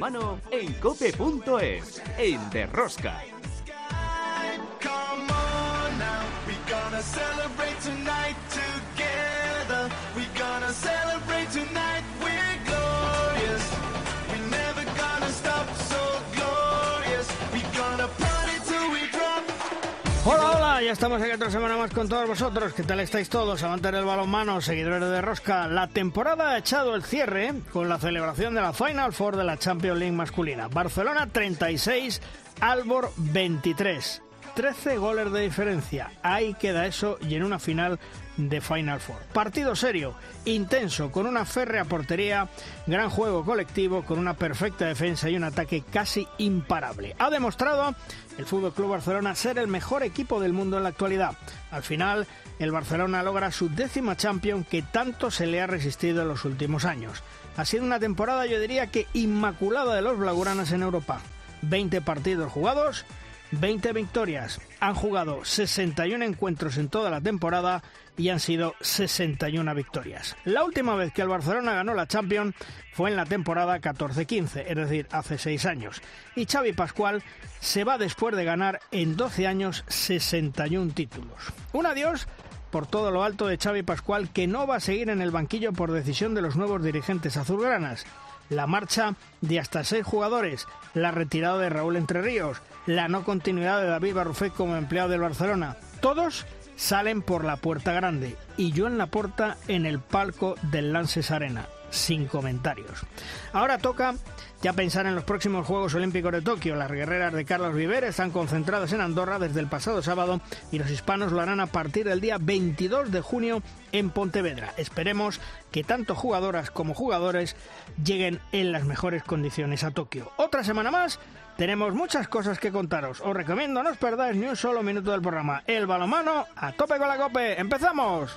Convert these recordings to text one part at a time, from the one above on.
balonmano en cope.es, en Derrosca. Estamos aquí otra semana más con todos vosotros. ¿Qué tal estáis todos? Amantes del balonmano, seguidores de Rosca. La temporada ha echado el cierre con la celebración de la Final Four de la Champions League masculina. Barcelona 36, Albor 23. 13 goles de diferencia. Ahí queda eso y en una final de Final Four. Partido serio, intenso, con una férrea portería, gran juego colectivo, con una perfecta defensa y un ataque casi imparable. Ha demostrado el Fútbol Club Barcelona ser el mejor equipo del mundo en la actualidad. Al final, el Barcelona logra su décima Champions que tanto se le ha resistido en los últimos años. Ha sido una temporada, yo diría que inmaculada de los blaugranas en Europa. 20 partidos jugados, 20 victorias. Han jugado 61 encuentros en toda la temporada y han sido 61 victorias. La última vez que el Barcelona ganó la Champions fue en la temporada 14-15, es decir, hace 6 años. Y Xavi Pascual se va después de ganar en 12 años 61 títulos. Un adiós por todo lo alto de Xavi Pascual que no va a seguir en el banquillo por decisión de los nuevos dirigentes azulgranas la marcha de hasta seis jugadores, la retirada de Raúl Entre Ríos, la no continuidad de David Barrufet como empleado del Barcelona. Todos salen por la puerta grande y yo en la puerta en el palco del Lances Arena, sin comentarios. Ahora toca ya pensar en los próximos Juegos Olímpicos de Tokio. Las guerreras de Carlos Viver están concentradas en Andorra desde el pasado sábado y los hispanos lo harán a partir del día 22 de junio en Pontevedra. Esperemos que tanto jugadoras como jugadores lleguen en las mejores condiciones a Tokio. Otra semana más tenemos muchas cosas que contaros. Os recomiendo no os perdáis ni un solo minuto del programa. El balomano a tope con la cope. ¡Empezamos!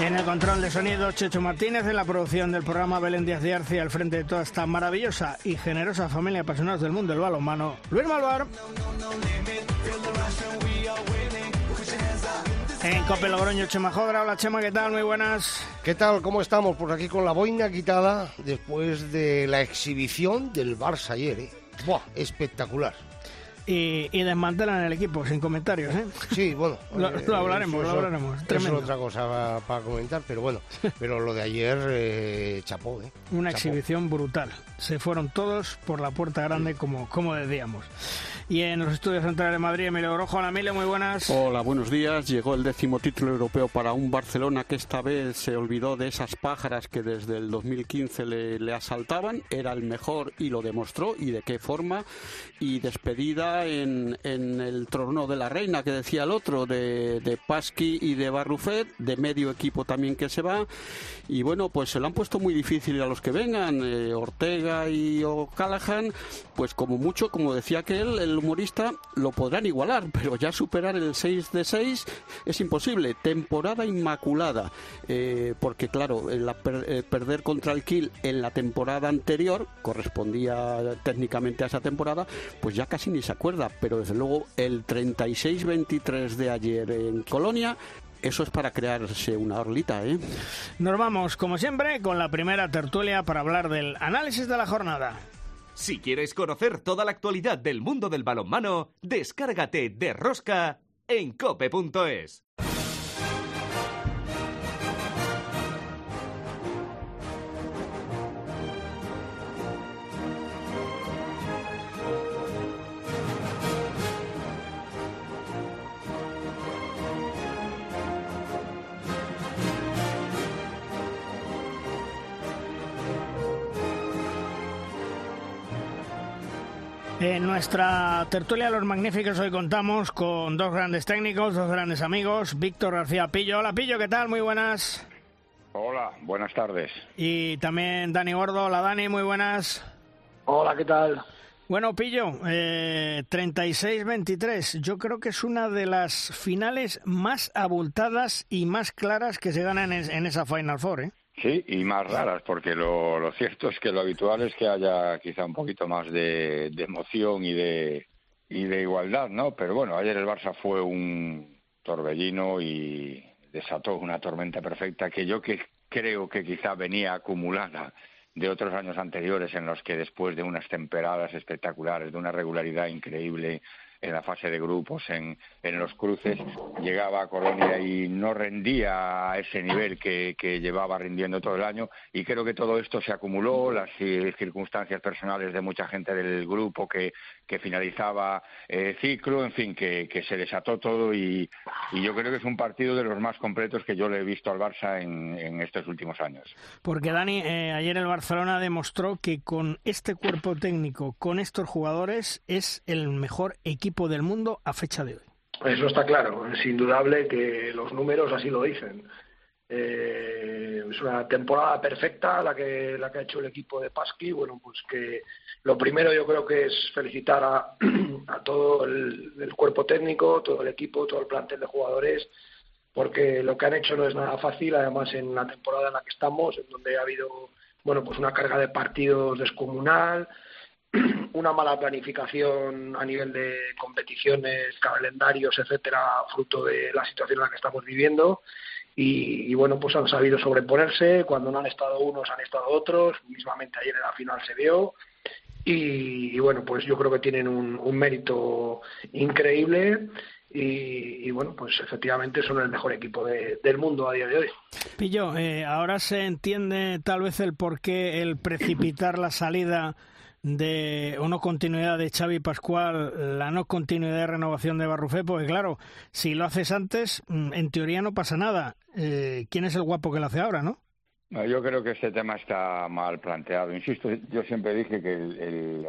En el control de sonido, Checho Martínez, en la producción del programa Belén Díaz de Arce, al frente de toda esta maravillosa y generosa familia de apasionados del mundo del balonmano, Luis Malvar. En Cope Logroño, Chema Jodra. Hola Chema, ¿qué tal? Muy buenas. ¿Qué tal? ¿Cómo estamos? Pues aquí con la boina quitada después de la exhibición del Barça ayer. ¿eh? ¡Buah! Espectacular y, y, desmantelan el equipo, sin comentarios. ¿eh? Sí, bueno. lo, eh, hablaremos, lo hablaremos. Tremendo. Es otra cosa para comentar, pero bueno. Pero lo de ayer, eh, chapó. ¿eh? Una exhibición brutal. Se fueron todos por la puerta grande, como, como decíamos. Y en los estudios centrales de Madrid, Emilio Orojo. Hola, Emilio, muy buenas. Hola, buenos días. Llegó el décimo título europeo para un Barcelona que esta vez se olvidó de esas pájaras que desde el 2015 le, le asaltaban. Era el mejor y lo demostró. ¿Y de qué forma? Y despedida en, el trono de la reina, que decía el otro, de, Pasqui y de Barrufet, de medio equipo también que se va. Y bueno, pues se lo han puesto muy difícil a los que vengan, eh, Ortega y O'Callaghan, pues como mucho, como decía aquel, el humorista, lo podrán igualar, pero ya superar el 6 de 6 es imposible. Temporada inmaculada, eh, porque claro, la eh, perder contra el Kiel en la temporada anterior, correspondía técnicamente a esa temporada, pues ya casi ni se acuerda, pero desde luego el 36-23 de ayer en Colonia eso es para crearse una orlita, ¿eh? Nos vamos, como siempre, con la primera tertulia para hablar del análisis de la jornada. Si quieres conocer toda la actualidad del mundo del balonmano, descárgate de Rosca en cope.es. En nuestra tertulia Los Magníficos hoy contamos con dos grandes técnicos, dos grandes amigos, Víctor García Pillo. Hola Pillo, ¿qué tal? Muy buenas. Hola, buenas tardes. Y también Dani Gordo. Hola Dani, muy buenas. Hola, ¿qué tal? Bueno, Pillo, eh, 36-23. Yo creo que es una de las finales más abultadas y más claras que se ganan en, en esa Final Four, ¿eh? Sí, y más raras, porque lo, lo, cierto es que lo habitual es que haya quizá un poquito más de, de, emoción y de, y de igualdad, ¿no? Pero bueno, ayer el Barça fue un torbellino y desató una tormenta perfecta que yo que creo que quizá venía acumulada de otros años anteriores en los que después de unas temporadas espectaculares, de una regularidad increíble, en la fase de grupos, en, en los cruces, llegaba a Colonia y no rendía a ese nivel que, llevaba rindiendo todo el año. Y creo que todo esto se acumuló, las eh, circunstancias personales de mucha gente del grupo que, finalizaba eh, ciclo, en fin, que, se desató todo. Y, y, yo creo que es un partido de los más completos que yo le he visto al Barça en, en estos últimos años. Porque, Dani, eh, ayer el Barcelona demostró que con este cuerpo técnico, con estos jugadores, es el mejor equipo del mundo a fecha de hoy. Eso está claro, es indudable que los números así lo dicen. Eh, es una temporada perfecta la que la que ha hecho el equipo de Pasqui. Bueno, pues que lo primero yo creo que es felicitar a, a todo el, el, cuerpo técnico, todo el equipo, todo el plantel de jugadores, porque lo que han hecho no es nada fácil. Además, en la temporada en la que estamos, en donde ha habido bueno pues una carga de partidos descomunal, una mala planificación a nivel de competiciones, calendarios, etcétera, fruto de la situación en la que estamos viviendo. Y, bueno, pues han sabido sobreponerse. Cuando no han estado unos, han estado otros. Mismamente ayer en la final se vio. Y, bueno, pues yo creo que tienen un, un mérito increíble. Y, bueno, pues efectivamente son el mejor equipo de, del mundo a día de hoy. Pillo, eh, ahora se entiende tal vez el por qué el precipitar la salida de no continuidad de Xavi Pascual, la no continuidad de renovación de Barrufé, porque claro, si lo haces antes, en teoría no pasa nada. Eh, ¿Quién es el guapo que lo hace ahora, no? Yo creo que este tema está mal planteado. Insisto, yo siempre dije que el, el,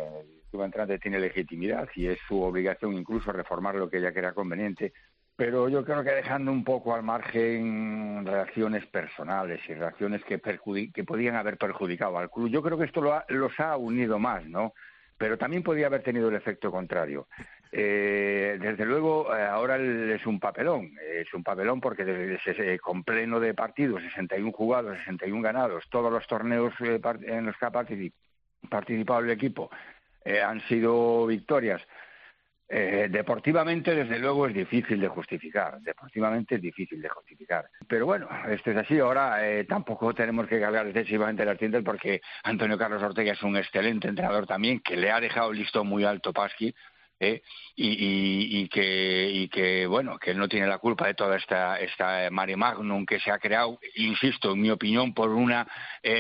el entrante tiene legitimidad y es su obligación incluso reformar lo que ella crea conveniente pero yo creo que dejando un poco al margen reacciones personales y reacciones que, que podían haber perjudicado al club. Yo creo que esto lo ha, los ha unido más, ¿no? Pero también podía haber tenido el efecto contrario. Eh, desde luego, eh, ahora es un papelón. Es un papelón porque desde, con pleno de partidos, 61 jugados, 61 ganados, todos los torneos eh, en los que ha participado el equipo eh, han sido victorias eh, deportivamente, desde luego, es difícil de justificar. Deportivamente es difícil de justificar. Pero bueno, esto es así. Ahora eh, tampoco tenemos que cargar excesivamente las tiendas porque Antonio Carlos Ortega es un excelente entrenador también, que le ha dejado listo muy alto Pasqui. ¿eh? Y, que, bueno, que no tiene la culpa de toda esta, esta mare magnum que se ha creado, insisto, en mi opinión, por un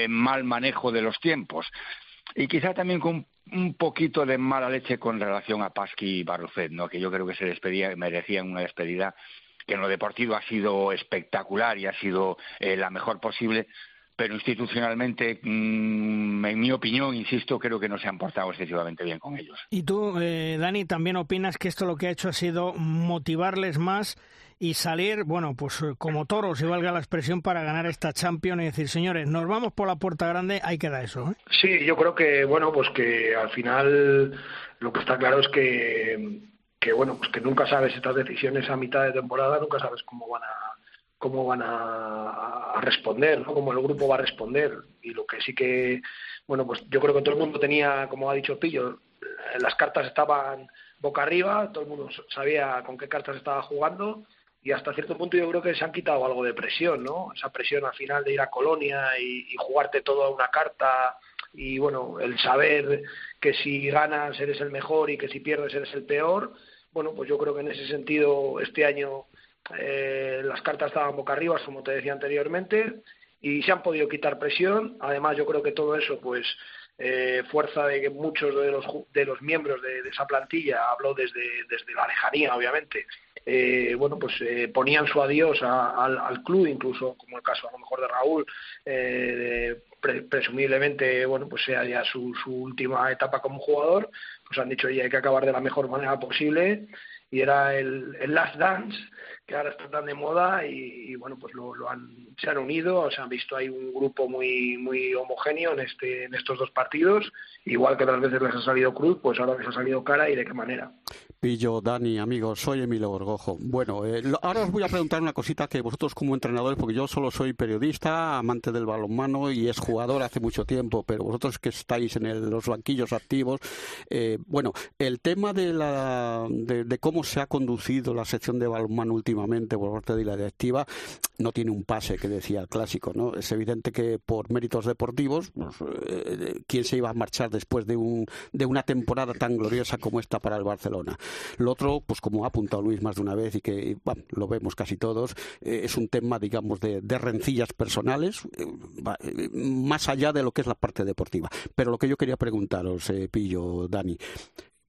mal manejo de los tiempos. Y quizá también con un poquito de mala leche con relación a Pasqui y Barrufet, ¿no? que yo creo que se despedía, merecían una despedida que en lo deportivo ha sido espectacular y ha sido eh, la mejor posible, pero institucionalmente, mmm, en mi opinión, insisto, creo que no se han portado excesivamente bien con ellos. ¿Y tú, eh, Dani, también opinas que esto lo que ha hecho ha sido motivarles más y salir, bueno, pues como toros, si valga la expresión, para ganar esta Champions y decir, señores, nos vamos por la puerta grande, ahí queda eso. ¿eh? Sí, yo creo que, bueno, pues que al final lo que está claro es que, que, bueno, pues que nunca sabes estas decisiones a mitad de temporada, nunca sabes cómo van a cómo van a, a responder, ¿no? cómo el grupo va a responder. Y lo que sí que, bueno, pues yo creo que todo el mundo tenía, como ha dicho Pillo, las cartas estaban boca arriba, todo el mundo sabía con qué cartas estaba jugando y hasta cierto punto yo creo que se han quitado algo de presión, ¿no? Esa presión al final de ir a Colonia y, jugarte todo a una carta y bueno, el saber que si ganas eres el mejor y que si pierdes eres el peor, bueno, pues yo creo que en ese sentido este año eh, las cartas estaban boca arriba, como te decía anteriormente, y se han podido quitar presión. Además, yo creo que todo eso, pues, eh, fuerza de que muchos de los, de los miembros de, de esa plantilla, hablo desde, desde la lejanía, obviamente, eh, bueno, pues eh, ponían su adiós a, al, club, incluso como el caso a lo mejor de Raúl, eh, pre, presumiblemente, bueno, pues sea ya su, su última etapa como jugador, pues han dicho, oye, hay que acabar de la mejor manera posible y era el, el Last Dance, que ahora está tan de moda y, y bueno, pues lo, lo, han, se han unido, se han visto ahí un grupo muy muy homogéneo en, este, en estos dos partidos, igual que otras veces les ha salido cruz, pues ahora les ha salido cara y de qué manera. Pillo, Dani, amigos, soy Emilio Borgojo. Bueno, eh, ahora os voy a preguntar una cosita que vosotros como entrenadores, porque yo solo soy periodista, amante del balonmano y es jugador hace mucho tiempo, pero vosotros que estáis en el, los banquillos activos, eh, bueno, el tema de, la, de, de cómo se ha conducido la sección de balonmano últimamente por parte de la directiva, no tiene un pase que decía el clásico, ¿no? Es evidente que por méritos deportivos, pues, eh, ¿quién se iba a marchar después de, un, de una temporada tan gloriosa como esta para el Barcelona? Lo otro, pues como ha apuntado Luis más de una vez y que lo vemos casi todos, eh, es un tema, digamos, de, rencillas personales, eh, más allá de lo que es la parte deportiva. Pero lo que yo quería preguntaros, Pillo, Dani,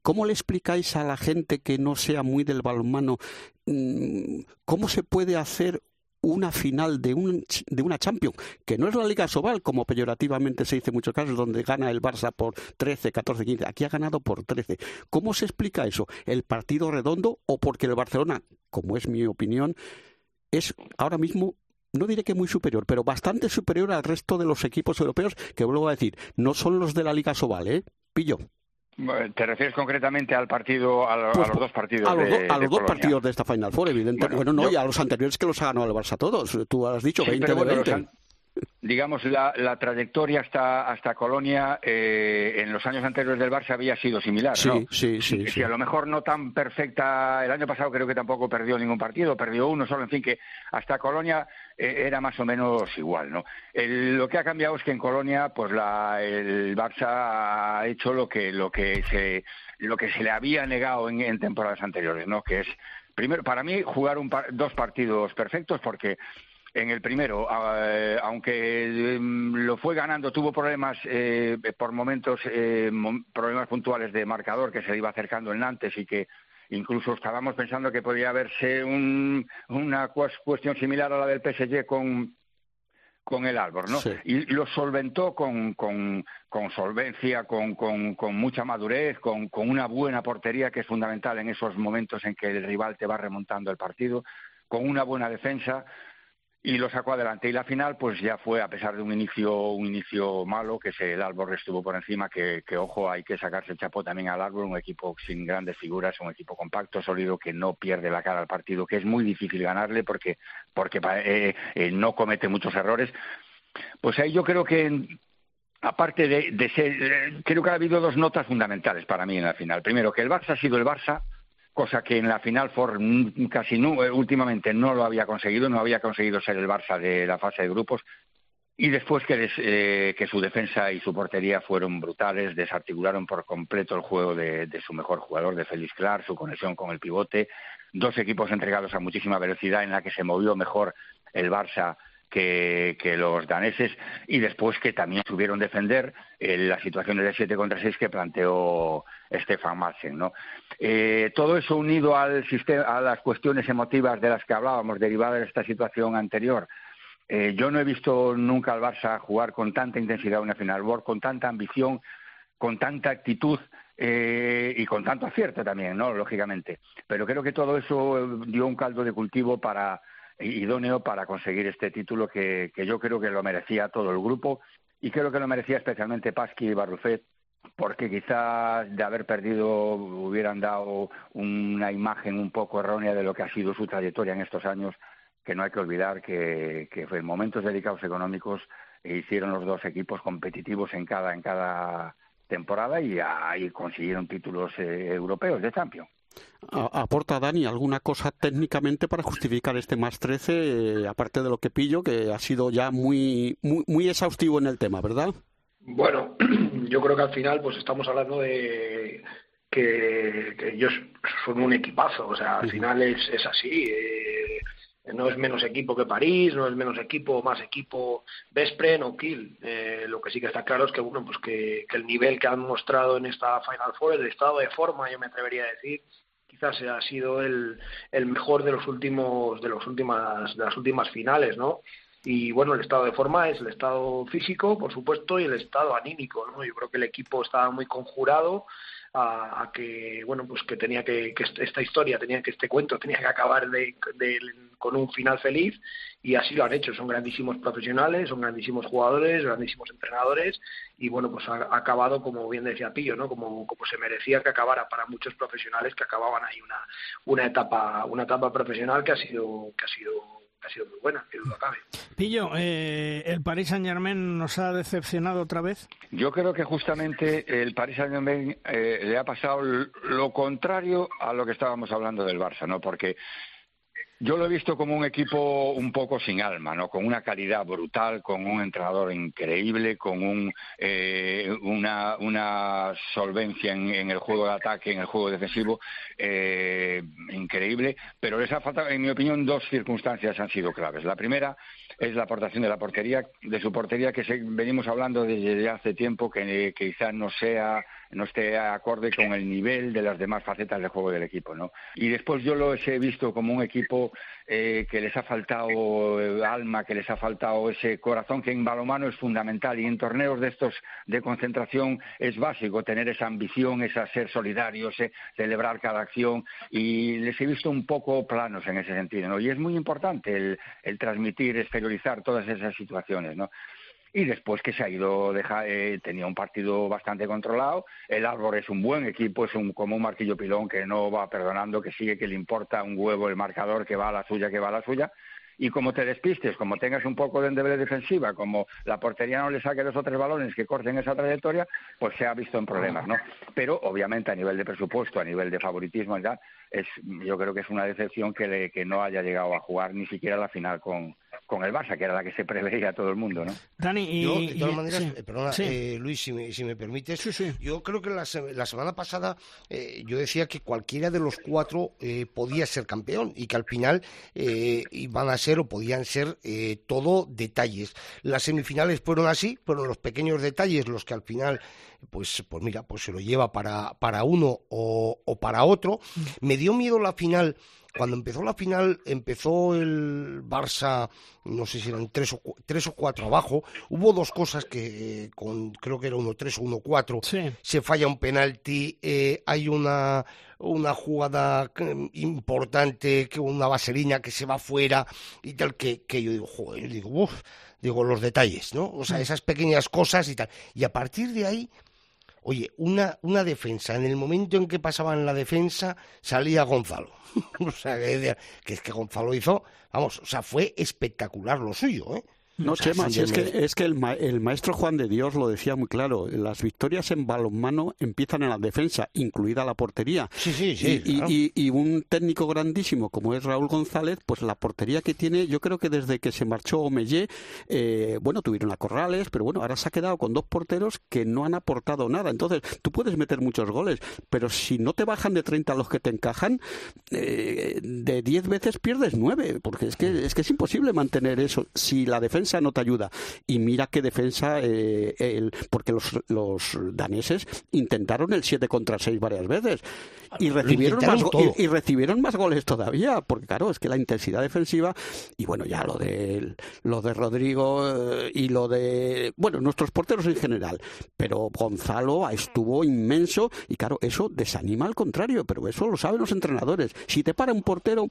¿Cómo le explicáis a la gente que no sea muy del balonmano mm, cómo se puede hacer una final de, un, de una Champions, que no es la Liga Sobal, como peyorativamente se dice en muchos casos, donde gana el Barça por 13, 14, 15. Aquí ha ganado por 13. ¿Cómo se explica eso? ¿El partido redondo o porque el Barcelona, como es mi opinión, es ahora mismo no diré que muy superior, pero bastante superior al resto de los equipos europeos que vuelvo a decir, no son los de la Liga Sobal, ¿eh? Pillo. ¿Te refieres concretamente al partido, a, pues, los dos partidos? A los, de, a los dos partidos de esta Final Four, evidentemente. Bueno, no, y a los anteriores que los ha ganado el Barça todos. Tú has dicho 20 de 20 digamos, la, la, trayectoria hasta, hasta Colonia eh, en los años anteriores del Barça había sido similar, sí, ¿no? Sí, sí, sí. a lo mejor no tan perfecta. El año pasado creo que tampoco perdió ningún partido, perdió uno solo. En fin, que hasta Colonia eh, era más o menos igual, ¿no? lo que ha cambiado es que en Colonia, pues la, el Barça ha hecho lo que, lo que se lo que se le había negado en, en temporadas anteriores, ¿no? Que es primero para mí jugar un dos partidos perfectos porque en el primero, eh, aunque em, lo fue ganando, tuvo problemas eh, por momentos, eh, problemas puntuales de marcador que se iba acercando el Nantes y que incluso estábamos pensando que podría haberse una cuestión similar a la del PSG con con el Albor, ¿no? Y lo solventó con, con, solvencia, con, con, mucha madurez, con, una buena portería que es fundamental en esos momentos en que el rival te va remontando el partido, con una buena defensa, y lo sacó adelante. Y la final, pues ya fue, a pesar de un inicio, un inicio malo, que se, el Albor estuvo por encima, que, ojo, hay que sacarse el chapo también al Albor, un equipo sin grandes figuras, un equipo compacto, sólido, que no pierde la cara al partido, que es muy difícil ganarle porque, porque eh, eh, no comete muchos errores. Pues ahí yo creo que aparte de, de ser, eh, creo que ha habido dos notas fundamentales para mí en la final. Primero, que el Barça ha sido el Barça, cosa que en la final for casi no, eh, últimamente no lo había conseguido, no había conseguido ser el Barça de la fase de grupos. Y después que, eh, que su defensa y su portería fueron brutales, desarticularon por completo el juego de, de su mejor jugador, de Félix Clark, su conexión con el pivote, dos equipos entregados a muchísima velocidad en la que se movió mejor el Barça que, los daneses y después que también supieron defender eh, las situaciones de 7 contra 6 que planteó Stefan Madsen. ¿no? Eh, todo eso unido al sistema, a las cuestiones emotivas de las que hablábamos, derivadas de esta situación anterior, eh, yo no he visto nunca al Barça jugar con tanta intensidad una final con tanta ambición, con tanta actitud y con tanto acierto también, ¿no? Lógicamente. Pero creo que todo eso dio un caldo de cultivo para idóneo para conseguir este título que, yo creo que lo merecía todo el grupo y creo que lo merecía especialmente Pasqui y Barrufet porque quizás de haber perdido hubieran dado una imagen un poco errónea de lo que ha sido su trayectoria en estos años, que no hay que olvidar que, que en momentos dedicados económicos hicieron los dos equipos competitivos en cada, en cada temporada y ahí consiguieron títulos eh, europeos de Champions aporta Dani alguna cosa técnicamente para justificar este más 13, eh, aparte de lo que pillo, que ha sido ya muy, muy, exhaustivo en el tema, ¿verdad? Bueno, yo creo que al final pues estamos hablando de que, ellos son un equipazo, o sea, al final es, es así. Eh, no es menos equipo que París, no es menos equipo, más equipo Vespren o Kiel. Eh, lo que sí que está claro es que bueno, pues que, que, el nivel que han mostrado en esta Final Four, el estado de forma, yo me atrevería a decir, quizás ha sido el, el mejor de los últimos de los últimas de las últimas finales, ¿no? Y bueno, el estado de forma es el estado físico, por supuesto, y el estado anímico, ¿no? Yo creo que el equipo estaba muy conjurado a, que bueno pues que tenía que, que, esta historia tenía que este cuento tenía que acabar de, con un final feliz y así lo han hecho son grandísimos profesionales son grandísimos jugadores grandísimos entrenadores y bueno pues ha, acabado como bien decía Pillo no como, como se merecía que acabara para muchos profesionales que acababan ahí una una etapa una etapa profesional que ha sido que ha sido ha sido muy buena, que lo acabe. Pillo, eh, ¿el Paris Saint Germain nos ha decepcionado otra vez? Yo creo que justamente el Paris Saint Germain eh, le ha pasado lo contrario a lo que estábamos hablando del Barça, ¿no? Porque yo lo he visto como un equipo un poco sin alma, ¿no? Con una calidad brutal, con un entrenador increíble, con un, eh, una, una, solvencia en, en, el juego de ataque, en el juego defensivo eh, increíble. Pero les ha faltado, en mi opinión, dos circunstancias han sido claves. La primera es la aportación de la portería, de su portería, que se, venimos hablando desde hace tiempo, que quizás no sea no esté acorde con el nivel de las demás facetas del juego del equipo, ¿no? Y después yo lo he visto como un equipo eh, que les ha faltado eh, alma, que les ha faltado ese corazón que en balomano es fundamental y en torneos de estos de concentración es básico tener esa ambición, esa ser solidarios, eh, celebrar cada acción y les he visto un poco planos en ese sentido, ¿no? Y es muy importante el, el transmitir, exteriorizar todas esas situaciones, ¿no? Y después que se ha ido, eh, tenía un partido bastante controlado, el Árbol es un buen equipo, es un, como un marquillo pilón que no va perdonando, que sigue, que le importa un huevo el marcador, que va a la suya, que va a la suya, y como te despistes, como tengas un poco de endeble defensiva, como la portería no le saque dos o tres balones que corten esa trayectoria, pues se ha visto en problemas, ¿no? Pero obviamente a nivel de presupuesto, a nivel de favoritismo ya, es, yo creo que es una decepción que, que no haya llegado a jugar ni siquiera la final con, con el Barça, que era la que se preveía a todo el mundo, ¿no? Dani, y, yo, de todas maneras, eh, perdona, eh, Luis, si me, si me permites, yo creo que la, la semana pasada eh, yo decía que cualquiera de los cuatro podía ser campeón y que al final iban a ser o podían ser todo detalles. Las semifinales fueron así, fueron los pequeños detalles los que al final pues, pues mira, pues se lo lleva para, para uno o, o para otro. Mm. Me dio miedo la final cuando empezó la final, empezó el Barça, no sé si eran tres o, tres o cuatro abajo. Hubo dos cosas que, con, creo que era uno tres o uno cuatro, se falla un penalti, eh, hay una, una jugada mm, importante, que una vaselina que se va fuera y tal, que, que yo digo, joder, digo, uff, digo, los detalles, ¿no? O sea, esas pequeñas cosas y tal. Y a partir de ahí Oye, una, una defensa, en el momento en que pasaban la defensa, salía Gonzalo. o sea, que, que, es que Gonzalo hizo, vamos, o sea, fue espectacular lo suyo, ¿eh? No, Chema, es que, es que el, el, maestro Juan de Dios lo decía muy claro. Las victorias en balonmano empiezan en la defensa, incluida la portería. Sí, sí, sí. Y, y, un técnico grandísimo como es Raúl González, pues la portería que tiene, yo creo que desde que se marchó Omellé, eh, bueno, tuvieron a Corrales, pero bueno, ahora se ha quedado con dos porteros que no han aportado nada. Entonces, tú puedes meter muchos goles, pero si no te bajan de 30 los que te encajan, eh, de 10 veces pierdes 9, porque es que, es que es imposible mantener eso. Si la defensa no te ayuda. Y mira qué defensa, eh, el, porque los, los daneses intentaron el 7 contra 6 varias veces y recibieron, más, y, recibieron más goles todavía, porque claro, es que la intensidad defensiva, y bueno, ya lo de, lo de Rodrigo eh, y lo de, bueno, nuestros porteros en general, pero Gonzalo estuvo inmenso y claro, eso desanima al contrario, pero eso lo saben los entrenadores. Si te para un portero,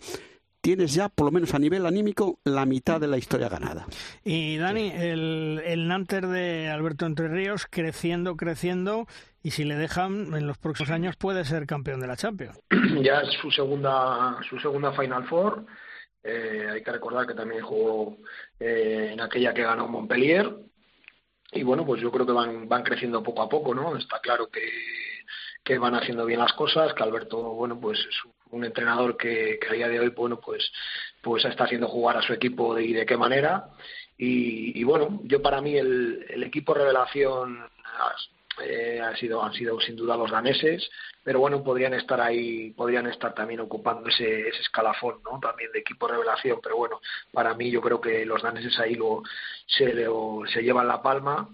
tienes ya, por lo menos a nivel anímico, la mitad de la historia ganada. Y Dani, el, el Nanter de Alberto Entre Ríos creciendo, creciendo, y si le dejan, en los próximos años puede ser campeón de la Champions. Ya es su segunda, su segunda Final Four. Eh, hay que recordar que también jugó eh, en aquella que ganó Montpellier. Y bueno, pues yo creo que van, van creciendo poco a poco, ¿no? Está claro que, que van haciendo bien las cosas, que Alberto, bueno, pues es un entrenador que, a día de hoy bueno pues pues está haciendo jugar a su equipo de, y de qué manera. Y, y bueno yo para mí el, el equipo revelación eh, ha sido han sido sin duda los daneses pero bueno podrían estar ahí podrían estar también ocupando ese, ese escalafón no también de equipo revelación. Pero bueno para mí yo creo que los daneses ahí lo se, lo, se llevan la palma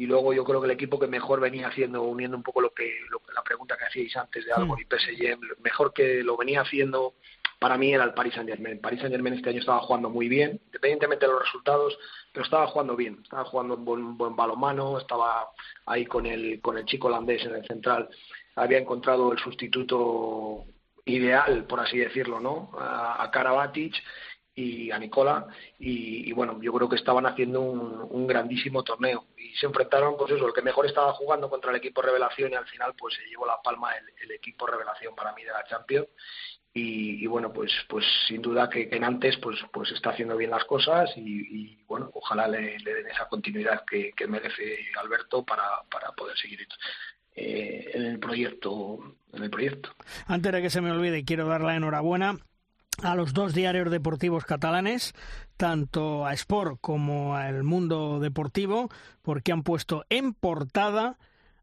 y luego yo creo que el equipo que mejor venía haciendo, uniendo un poco lo que, la pregunta que hacíais antes de algo y PSG, mejor que lo venía haciendo para mí era el Paris Saint Germain. Paris Saint Germain este año estaba jugando muy bien, independientemente de los resultados, pero estaba jugando bien, estaba jugando un buen, buen balomano, estaba ahí con el, con el chico holandés en el central, había encontrado el sustituto ideal, por así decirlo, ¿no? A, a Karabatic y a Nicola y, bueno yo creo que estaban haciendo un, grandísimo torneo. Y se enfrentaron pues eso el que mejor estaba jugando contra el equipo revelación y al final pues se llevó la palma el, equipo revelación para mí de la Champions. Y, bueno pues pues sin duda que, en antes pues pues está haciendo bien las cosas y, bueno ojalá le, den esa continuidad que, merece Alberto para, para poder seguir eh, en el proyecto en el proyecto. Antes de que se me olvide quiero dar la enhorabuena a los dos diarios deportivos catalanes, tanto a Sport como a El Mundo Deportivo, porque han puesto en portada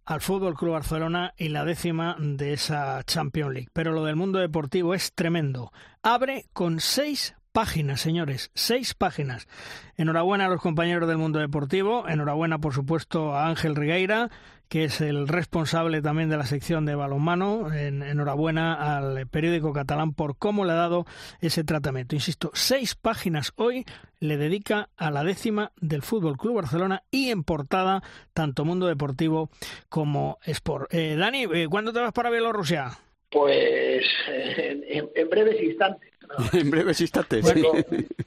al Fútbol Club Barcelona y la décima de esa Champions League. Pero lo del mundo deportivo es tremendo. Abre con seis páginas, señores, seis páginas. Enhorabuena a los compañeros del mundo deportivo, enhorabuena por supuesto a Ángel Rigueira, que es el responsable también de la sección de balonmano. enhorabuena al periódico catalán por cómo le ha dado ese tratamiento. Insisto, seis páginas hoy le dedica a la décima del Fútbol Club Barcelona y en portada tanto Mundo Deportivo como Sport. Eh, Dani, eh, ¿cuándo te vas para Bielorrusia? Pues en, breves instantes. en breves instantes.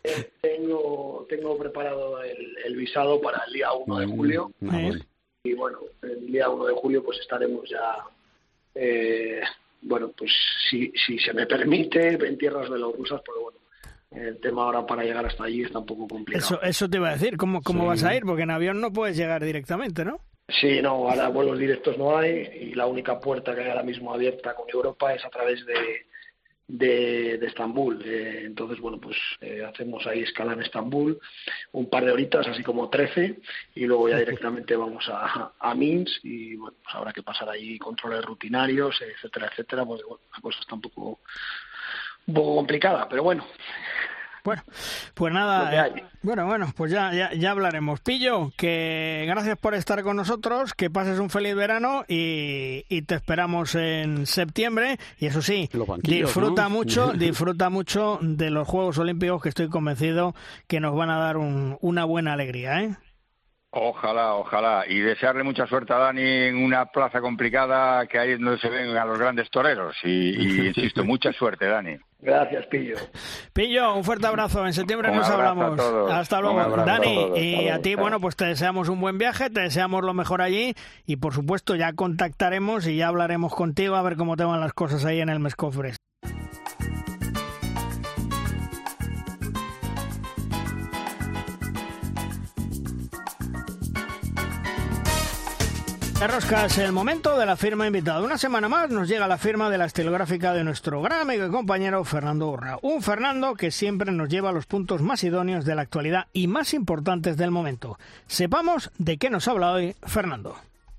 Eh, tengo, tengo preparado el, visado para el día 1 de julio y bueno, el día 1 de julio pues estaremos ya, eh, bueno, pues si, si se me permite, en tierras belorusas, pero bueno, el tema ahora para llegar hasta allí está un poco complicado. Eso, eso te iba a decir, ¿cómo, cómo vas a ir? Porque en avión no puedes llegar directamente, ¿no? Sí, no, ahora vuelos directos no hay y la única puerta que hay ahora mismo abierta con Europa es a través de, de, Estambul. Eh, entonces, bueno, pues eh, hacemos ahí escala en Estambul, un par de horitas, así como 13, y luego ya directamente vamos a, a Minsk y, bueno, pues habrá que pasar ahí controles rutinarios, etcétera, etcétera, porque, bueno, la cosa está poco, un poco complicada, pero bueno, bueno, pues nada, eh, bueno, bueno, pues ya, ya, hablaremos. Pillo, que gracias por estar con nosotros, que pases un feliz verano y, te esperamos en septiembre. Y eso sí, disfruta mucho, disfruta mucho de los Juegos Olímpicos que estoy convencido que nos van a dar una buena alegría, ¿eh? Ojalá, ojalá. Y desearle mucha suerte a Dani en una plaza complicada que ahí es donde se ven a los grandes toreros. Y, insisto, mucha suerte, Dani. Gracias, Pillo. Pillo, un fuerte abrazo. En septiembre nos hablamos. Hasta luego. Dani, y a ti, bueno, pues te deseamos un buen viaje, te deseamos lo mejor allí y por supuesto ya contactaremos y ya hablaremos contigo a ver cómo te van las cosas ahí en el Mescofres. Roscas, el momento de la firma invitada. Una semana más nos llega la firma de la estilográfica de nuestro gran amigo y compañero Fernando Urra. Un Fernando que siempre nos lleva a los puntos más idóneos de la actualidad y más importantes del momento. Sepamos de qué nos habla hoy Fernando.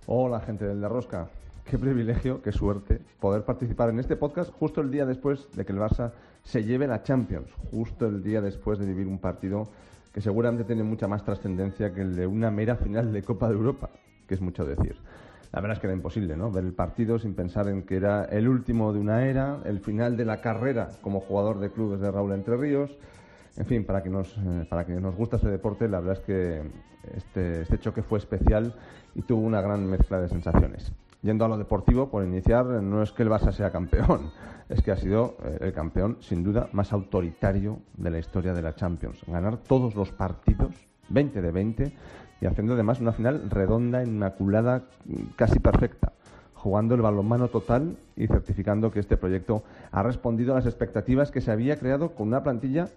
Hola gente del de Rosca. Qué privilegio, qué suerte poder participar en este podcast justo el día después de que el Barça se lleve la Champions, justo el día después de vivir un partido que seguramente tiene mucha más trascendencia que el de una mera final de Copa de Europa que es mucho decir. La verdad es que era imposible, ¿no? Ver el partido sin pensar en que era el último de una era, el final de la carrera como jugador de clubes de Raúl Entre Ríos. En fin, para que nos, eh, para que nos gusta ese deporte, la verdad es que este, este choque fue especial y tuvo una gran mezcla de sensaciones. Yendo a lo deportivo, por iniciar, no es que el Barça sea campeón, es que ha sido eh, el campeón, sin duda, más autoritario de la historia de la Champions. Ganar todos los partidos, 20 de 20, y haciendo además una final redonda, inmaculada, casi perfecta, jugando el balonmano total y certificando que este proyecto ha respondido a las expectativas que se había creado con una plantilla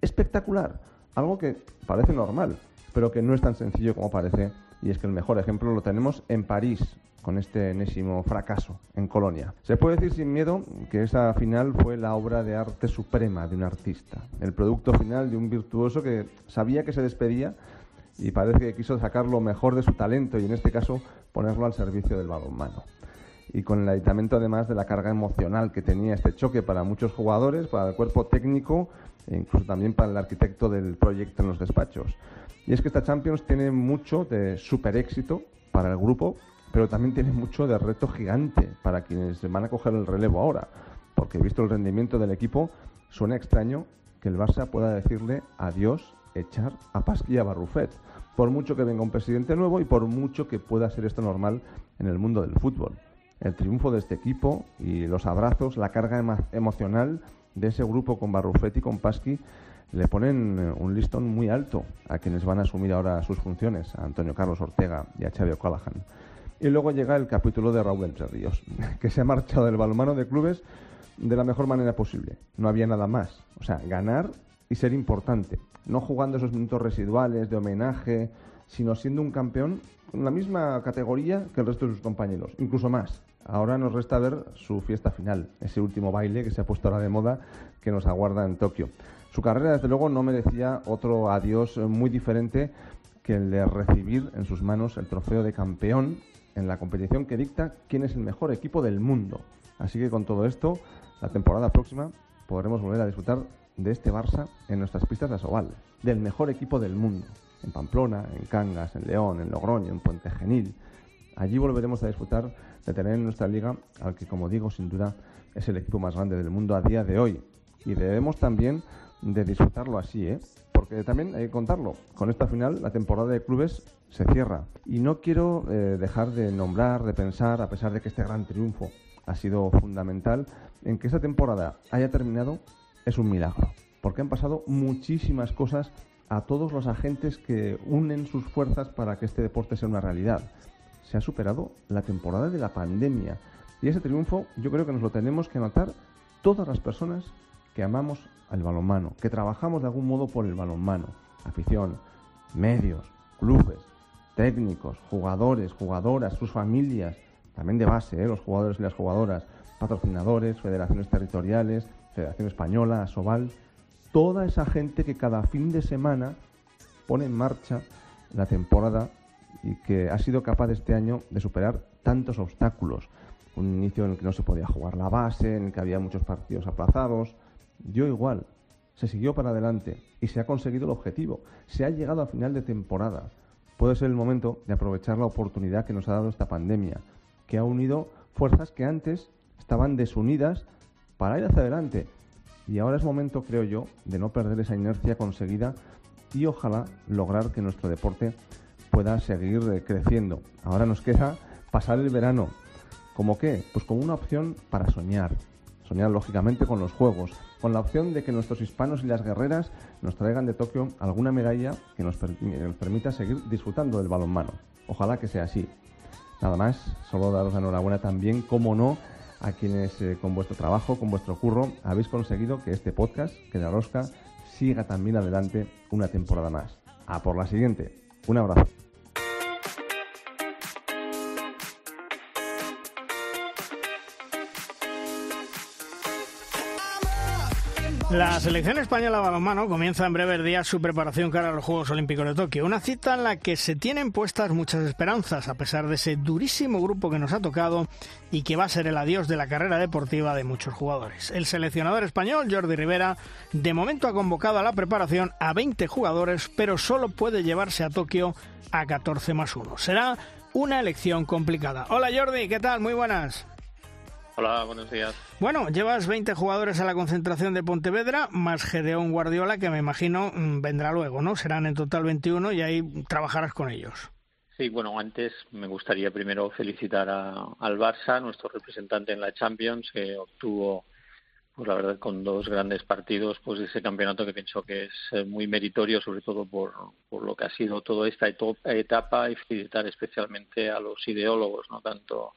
espectacular, algo que parece normal, pero que no es tan sencillo como parece, y es que el mejor ejemplo lo tenemos en París, con este enésimo fracaso en Colonia. Se puede decir sin miedo que esa final fue la obra de arte suprema de un artista, el producto final de un virtuoso que sabía que se despedía y parece que quiso sacar lo mejor de su talento y en este caso ponerlo al servicio del balonmano. Y con el aditamento además de la carga emocional que tenía este choque para muchos jugadores, para el cuerpo técnico e incluso también para el arquitecto del proyecto en los despachos. Y es que esta Champions tiene mucho de super éxito para el grupo, pero también tiene mucho de reto gigante para quienes van a coger el relevo ahora, porque visto el rendimiento del equipo, suena extraño que el Barça pueda decirle adiós echar a Pasqui y Barrufet, por mucho que venga un presidente nuevo y por mucho que pueda ser esto normal en el mundo del fútbol. El triunfo de este equipo y los abrazos, la carga emocional de ese grupo con Barrufet y con Pasqui le ponen eh, un listón muy alto a quienes van a asumir ahora sus funciones, a Antonio Carlos Ortega y a Xavi O'Callaghan. Y luego llega el capítulo de Raúl Entre Ríos, que se ha marchado del balonmano de clubes de la mejor manera posible. No había nada más. O sea, ganar y ser importante. No jugando esos minutos residuales de homenaje, sino siendo un campeón con la misma categoría que el resto de sus compañeros, incluso más. Ahora nos resta ver su fiesta final, ese último baile que se ha puesto ahora de moda que nos aguarda en Tokio. Su carrera, desde luego, no merecía otro adiós muy diferente que el de recibir en sus manos el trofeo de campeón en la competición que dicta quién es el mejor equipo del mundo. Así que con todo esto, la temporada próxima podremos volver a disfrutar de este Barça en nuestras pistas de Asobal, del mejor equipo del mundo, en Pamplona, en Cangas, en León, en Logroño, en Puente Genil. Allí volveremos a disfrutar de tener en nuestra liga al que, como digo, sin duda es el equipo más grande del mundo a día de hoy. Y debemos también de disfrutarlo así, ¿eh? Porque también hay que contarlo. Con esta final, la temporada de clubes se cierra. Y no quiero eh, dejar de nombrar, de pensar, a pesar de que este gran triunfo ha sido fundamental, en que esta temporada haya terminado es un milagro. Porque han pasado muchísimas cosas a todos los agentes que unen sus fuerzas para que este deporte sea una realidad se ha superado la temporada de la pandemia. Y ese triunfo yo creo que nos lo tenemos que notar todas las personas que amamos al balonmano, que trabajamos de algún modo por el balonmano. Afición, medios, clubes, técnicos, jugadores, jugadoras, sus familias, también de base, ¿eh? los jugadores y las jugadoras, patrocinadores, federaciones territoriales, Federación Española, Asobal, toda esa gente que cada fin de semana pone en marcha la temporada y que ha sido capaz este año de superar tantos obstáculos. Un inicio en el que no se podía jugar la base, en el que había muchos partidos aplazados. Dio igual, se siguió para adelante y se ha conseguido el objetivo. Se ha llegado a final de temporada. Puede ser el momento de aprovechar la oportunidad que nos ha dado esta pandemia, que ha unido fuerzas que antes estaban desunidas para ir hacia adelante. Y ahora es momento, creo yo, de no perder esa inercia conseguida y ojalá lograr que nuestro deporte pueda seguir eh, creciendo. Ahora nos queda pasar el verano. ¿Como qué? Pues como una opción para soñar. Soñar lógicamente con los Juegos, con la opción de que nuestros hispanos y las guerreras nos traigan de Tokio alguna medalla que nos, permita seguir disfrutando del balonmano. Ojalá que sea así. Nada más, solo daros la enhorabuena también, como no, a quienes con vuestro trabajo, con vuestro curro, habéis conseguido que este podcast, que la rosca, siga también adelante una temporada más. A por la siguiente. Un abrazo. La selección española de balonmano comienza en breves días su preparación cara a los Juegos Olímpicos de Tokio. Una cita en la que se tienen puestas muchas esperanzas, a pesar de ese durísimo grupo que nos ha tocado y que va a ser el adiós de la carrera deportiva de muchos jugadores. El seleccionador español, Jordi Rivera, de momento ha convocado a la preparación a 20 jugadores, pero solo puede llevarse a Tokio a 14 más 1. Será una elección complicada. Hola Jordi, ¿qué tal? Muy buenas. Hola, buenos días. Bueno, llevas 20 jugadores a la concentración de Pontevedra, más Gedeón Guardiola, que me imagino mm, vendrá luego, ¿no? Serán en total 21 y ahí trabajarás con ellos. Sí, bueno, antes me gustaría primero felicitar al Barça, nuestro representante en la Champions, que obtuvo, pues la verdad, con dos grandes partidos, pues ese campeonato que pienso que es eh, muy meritorio, sobre todo por, por lo que ha sido toda esta etapa, y felicitar especialmente a los ideólogos, no tanto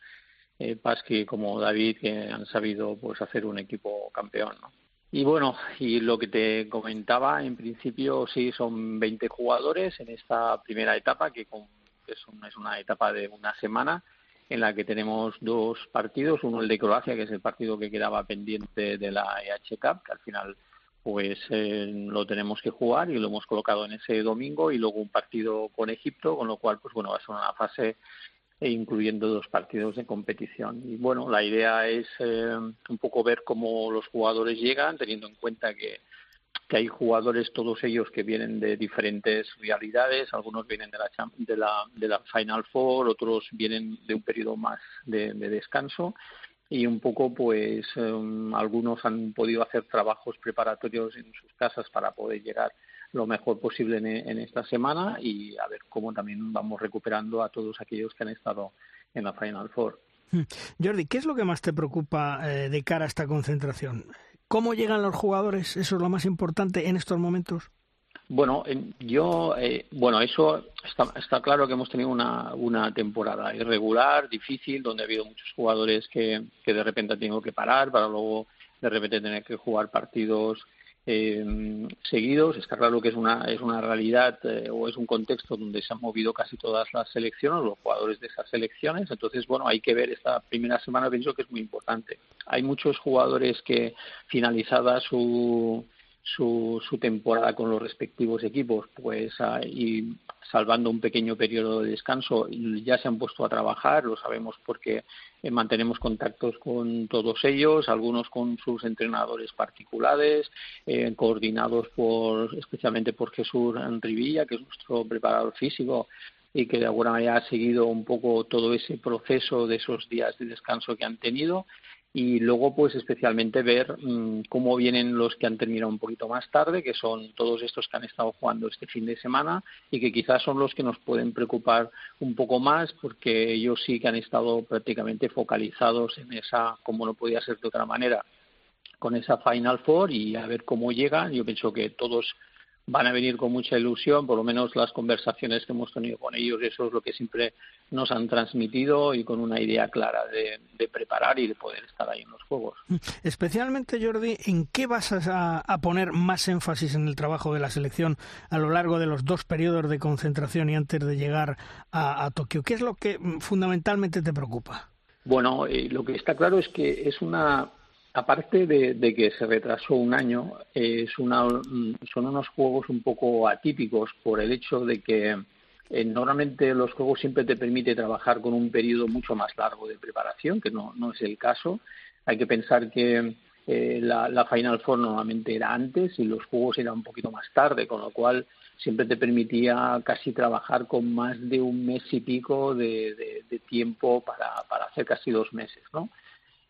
eh, Pasqui como David que han sabido pues hacer un equipo campeón. ¿no? Y bueno, y lo que te comentaba, en principio sí son 20 jugadores en esta primera etapa, que es una etapa de una semana, en la que tenemos dos partidos, uno el de Croacia, que es el partido que quedaba pendiente de la EH Cup, que al final pues eh, lo tenemos que jugar y lo hemos colocado en ese domingo y luego un partido con Egipto, con lo cual pues bueno va a ser una fase e incluyendo dos partidos de competición. Y bueno, la idea es eh, un poco ver cómo los jugadores llegan, teniendo en cuenta que, que hay jugadores, todos ellos que vienen de diferentes realidades, algunos vienen de la, de la, de la Final Four, otros vienen de un periodo más de, de descanso y un poco pues eh, algunos han podido hacer trabajos preparatorios en sus casas para poder llegar lo mejor posible en, esta semana y a ver cómo también vamos recuperando a todos aquellos que han estado en la Final Four. Hmm. Jordi, ¿qué es lo que más te preocupa eh, de cara a esta concentración? ¿Cómo llegan los jugadores? Eso es lo más importante en estos momentos. Bueno, yo, eh, bueno, eso está, está, claro que hemos tenido una, una temporada irregular, difícil, donde ha habido muchos jugadores que, que de repente han tenido que parar para luego de repente tener que jugar partidos eh, seguidos. Está claro que es una, es una realidad eh, o es un contexto donde se han movido casi todas las selecciones, los jugadores de esas selecciones. Entonces, bueno, hay que ver esta primera semana, pienso que es muy importante. Hay muchos jugadores que finalizada su, su, su temporada con los respectivos equipos, pues y salvando un pequeño periodo de descanso, ya se han puesto a trabajar, lo sabemos porque eh, mantenemos contactos con todos ellos, algunos con sus entrenadores particulares, eh, coordinados por especialmente por Jesús Enrivilla, que es nuestro preparador físico y que de alguna manera ha seguido un poco todo ese proceso de esos días de descanso que han tenido y luego pues especialmente ver mm, cómo vienen los que han terminado un poquito más tarde, que son todos estos que han estado jugando este fin de semana y que quizás son los que nos pueden preocupar un poco más porque ellos sí que han estado prácticamente focalizados en esa, como no podía ser de otra manera, con esa Final Four y a ver cómo llegan. Yo pienso que todos van a venir con mucha ilusión, por lo menos las conversaciones que hemos tenido con ellos, eso es lo que siempre nos han transmitido y con una idea clara de, preparar y de poder estar ahí en los Juegos. Especialmente, Jordi, ¿en qué vas a, poner más énfasis en el trabajo de la selección a lo largo de los dos periodos de concentración y antes de llegar a, Tokio? ¿Qué es lo que mm, fundamentalmente te preocupa? Bueno, eh, lo que está claro es que es una aparte de, que se retrasó un año, es una, son unos juegos un poco atípicos por el hecho de que eh, normalmente los juegos siempre te permite trabajar con un periodo mucho más largo de preparación, que no, es el caso. Hay que pensar que eh, la, Final Four normalmente era antes y los juegos eran un poquito más tarde, con lo cual siempre te permitía casi trabajar con más de un mes y pico de, de tiempo para, para hacer casi dos meses, ¿no?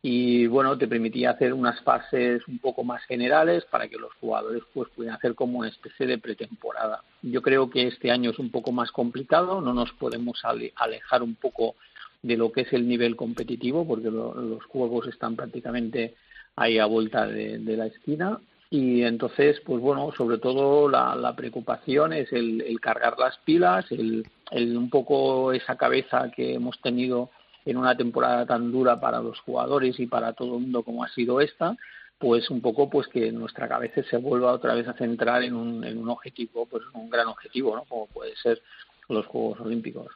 Y bueno, te permitía hacer unas fases un poco más generales para que los jugadores pues pudieran hacer como una especie de pretemporada. Yo creo que este año es un poco más complicado, no nos podemos alejar un poco de lo que es el nivel competitivo porque los juegos están prácticamente ahí a vuelta de, la esquina y entonces pues bueno sobre todo la, preocupación es el, cargar las pilas el, el un poco esa cabeza que hemos tenido en una temporada tan dura para los jugadores y para todo el mundo como ha sido esta, pues un poco pues que nuestra cabeza se vuelva otra vez a centrar en un, en un objetivo, pues un gran objetivo, ¿no? Como puede ser los Juegos Olímpicos.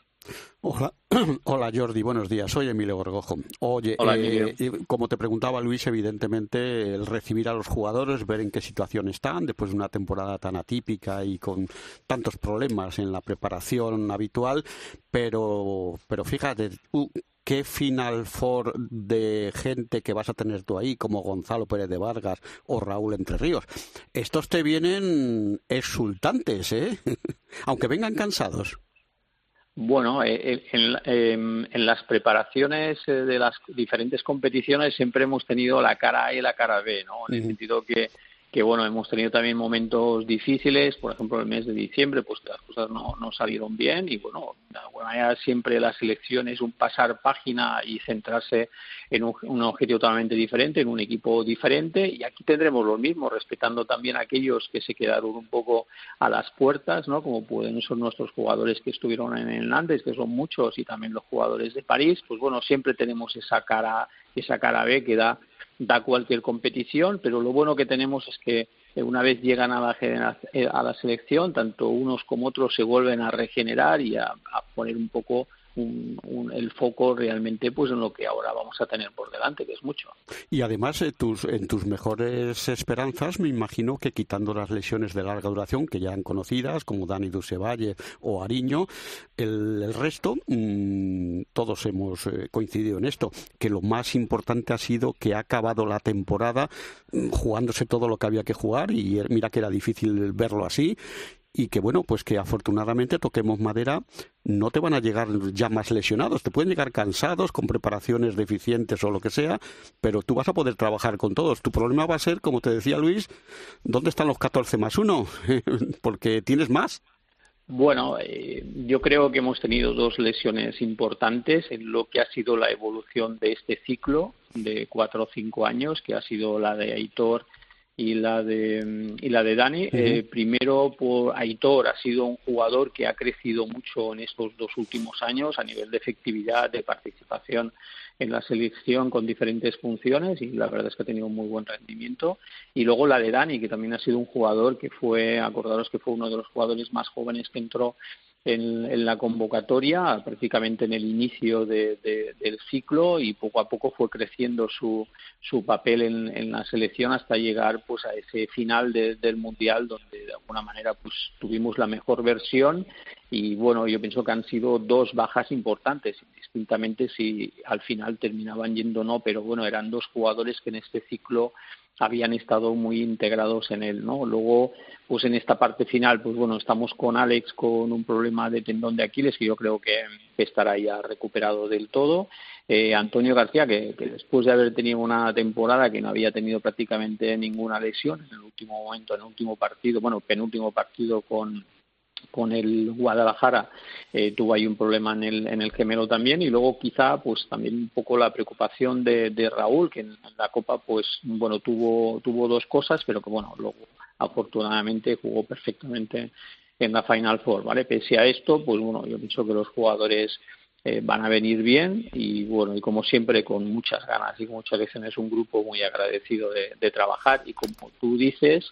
Hola, hola Jordi, buenos días. Soy Emilio Gorgojo. Oye, eh, como te preguntaba Luis, evidentemente el recibir a los jugadores, ver en qué situación están después de una temporada tan atípica y con tantos problemas en la preparación habitual, pero, pero fíjate, qué Final Four de gente que vas a tener tú ahí, como Gonzalo Pérez de Vargas o Raúl Entre Ríos. Estos te vienen exultantes, ¿eh? Aunque vengan cansados. Bueno, eh, eh, em, en, las preparaciones eh, de las diferentes competiciones siempre hemos tenido la cara A y la cara B, ¿no? En el sentido que que bueno, hemos tenido también momentos difíciles, por ejemplo el mes de diciembre, pues las cosas no, no salieron bien y bueno, de alguna manera siempre la selección es un pasar página y centrarse en un, objetivo totalmente diferente, en un equipo diferente y aquí tendremos lo mismo, respetando también a aquellos que se quedaron un poco a las puertas, ¿no? Como pueden ser nuestros jugadores que estuvieron en el Nantes, que son muchos, y también los jugadores de París, pues bueno, siempre tenemos esa cara, esa cara B que da da cualquier competición, pero lo bueno que tenemos es que eh, una vez llegan a la, eh, a la selección, tanto unos como otros se vuelven a regenerar y a poner un poco el foco realmente pues en lo que ahora vamos a tener por delante, que es mucho. Y además, eh, tus, en tus mejores esperanzas, me imagino que quitando las lesiones de larga duración, que ya han conocidas, como Dani Dusevalle o Ariño, el, resto, mm, todos hemos eh, coincidido en esto, que lo más importante ha sido que ha acabado la temporada mm, jugándose todo lo que había que jugar, y mira que era difícil verlo así, y que bueno, pues que afortunadamente toquemos madera, no te van a llegar ya más lesionados, te pueden llegar cansados, con preparaciones deficientes o lo que sea, pero tú vas a poder trabajar con todos. Tu problema va a ser, como te decía Luis, ¿dónde están los 14 más uno? Porque tienes más. Bueno, eh, yo creo que hemos tenido dos lesiones importantes en lo que ha sido la evolución de este ciclo de cuatro o cinco años, que ha sido la de Aitor y la de y la de Dani. Eh, primero por Aitor ha sido un jugador que ha crecido mucho en estos dos últimos años a nivel de efectividad, de participación en la selección con diferentes funciones y la verdad es que ha tenido un muy buen rendimiento. Y luego la de Dani, que también ha sido un jugador que fue, acordaros que fue uno de los jugadores más jóvenes que entró en, la convocatoria, prácticamente en el inicio del ciclo y poco a poco fue creciendo su, su papel en, la selección hasta llegar pues a ese final del mundial donde de alguna manera pues tuvimos la mejor versión y bueno yo pienso que han sido dos bajas importantes indistintamente si al final terminaban yendo o no pero bueno eran dos jugadores que en este ciclo habían estado muy integrados en él, ¿no? Luego, pues en esta parte final, pues bueno, estamos con Alex con un problema de tendón de Aquiles que yo creo que estará ya recuperado del todo. Eh, Antonio García, que, después de haber tenido una temporada que no había tenido prácticamente ninguna lesión en el último momento, en el último partido, bueno, penúltimo partido con, con el Guadalajara eh, tuvo ahí un problema en el, en el gemelo también y luego quizá pues también un poco la preocupación de, de Raúl que en, la Copa pues bueno tuvo tuvo dos cosas pero que bueno luego afortunadamente jugó perfectamente en la Final Four vale pese a esto pues bueno yo pienso que los jugadores eh, van a venir bien y bueno y como siempre con muchas ganas y muchas veces es un grupo muy agradecido de, de trabajar y como tú dices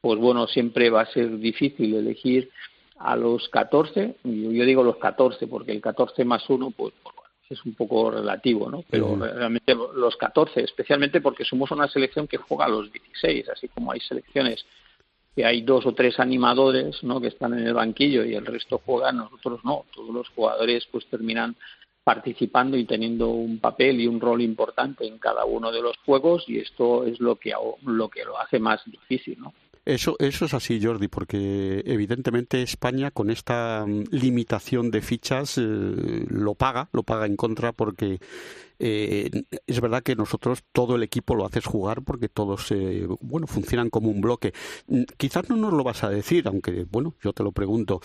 pues bueno siempre va a ser difícil elegir a los 14, yo, digo los 14 porque el 14 más 1 pues, pues es un poco relativo, ¿no? Pero realmente los 14, especialmente porque somos una selección que juega a los 16, así como hay selecciones que hay dos o tres animadores, ¿no? Que están en el banquillo y el resto juegan, nosotros no, todos los jugadores pues terminan participando y teniendo un papel y un rol importante en cada uno de los juegos y esto es lo que lo que lo hace más difícil, ¿no? Eso, eso es así, Jordi, porque evidentemente España con esta mm, limitación de fichas eh, lo paga, lo paga en contra porque eh, es verdad que nosotros todo el equipo lo haces jugar porque todos eh, bueno funcionan como un bloque. Mm, quizás no nos lo vas a decir, aunque bueno yo te lo pregunto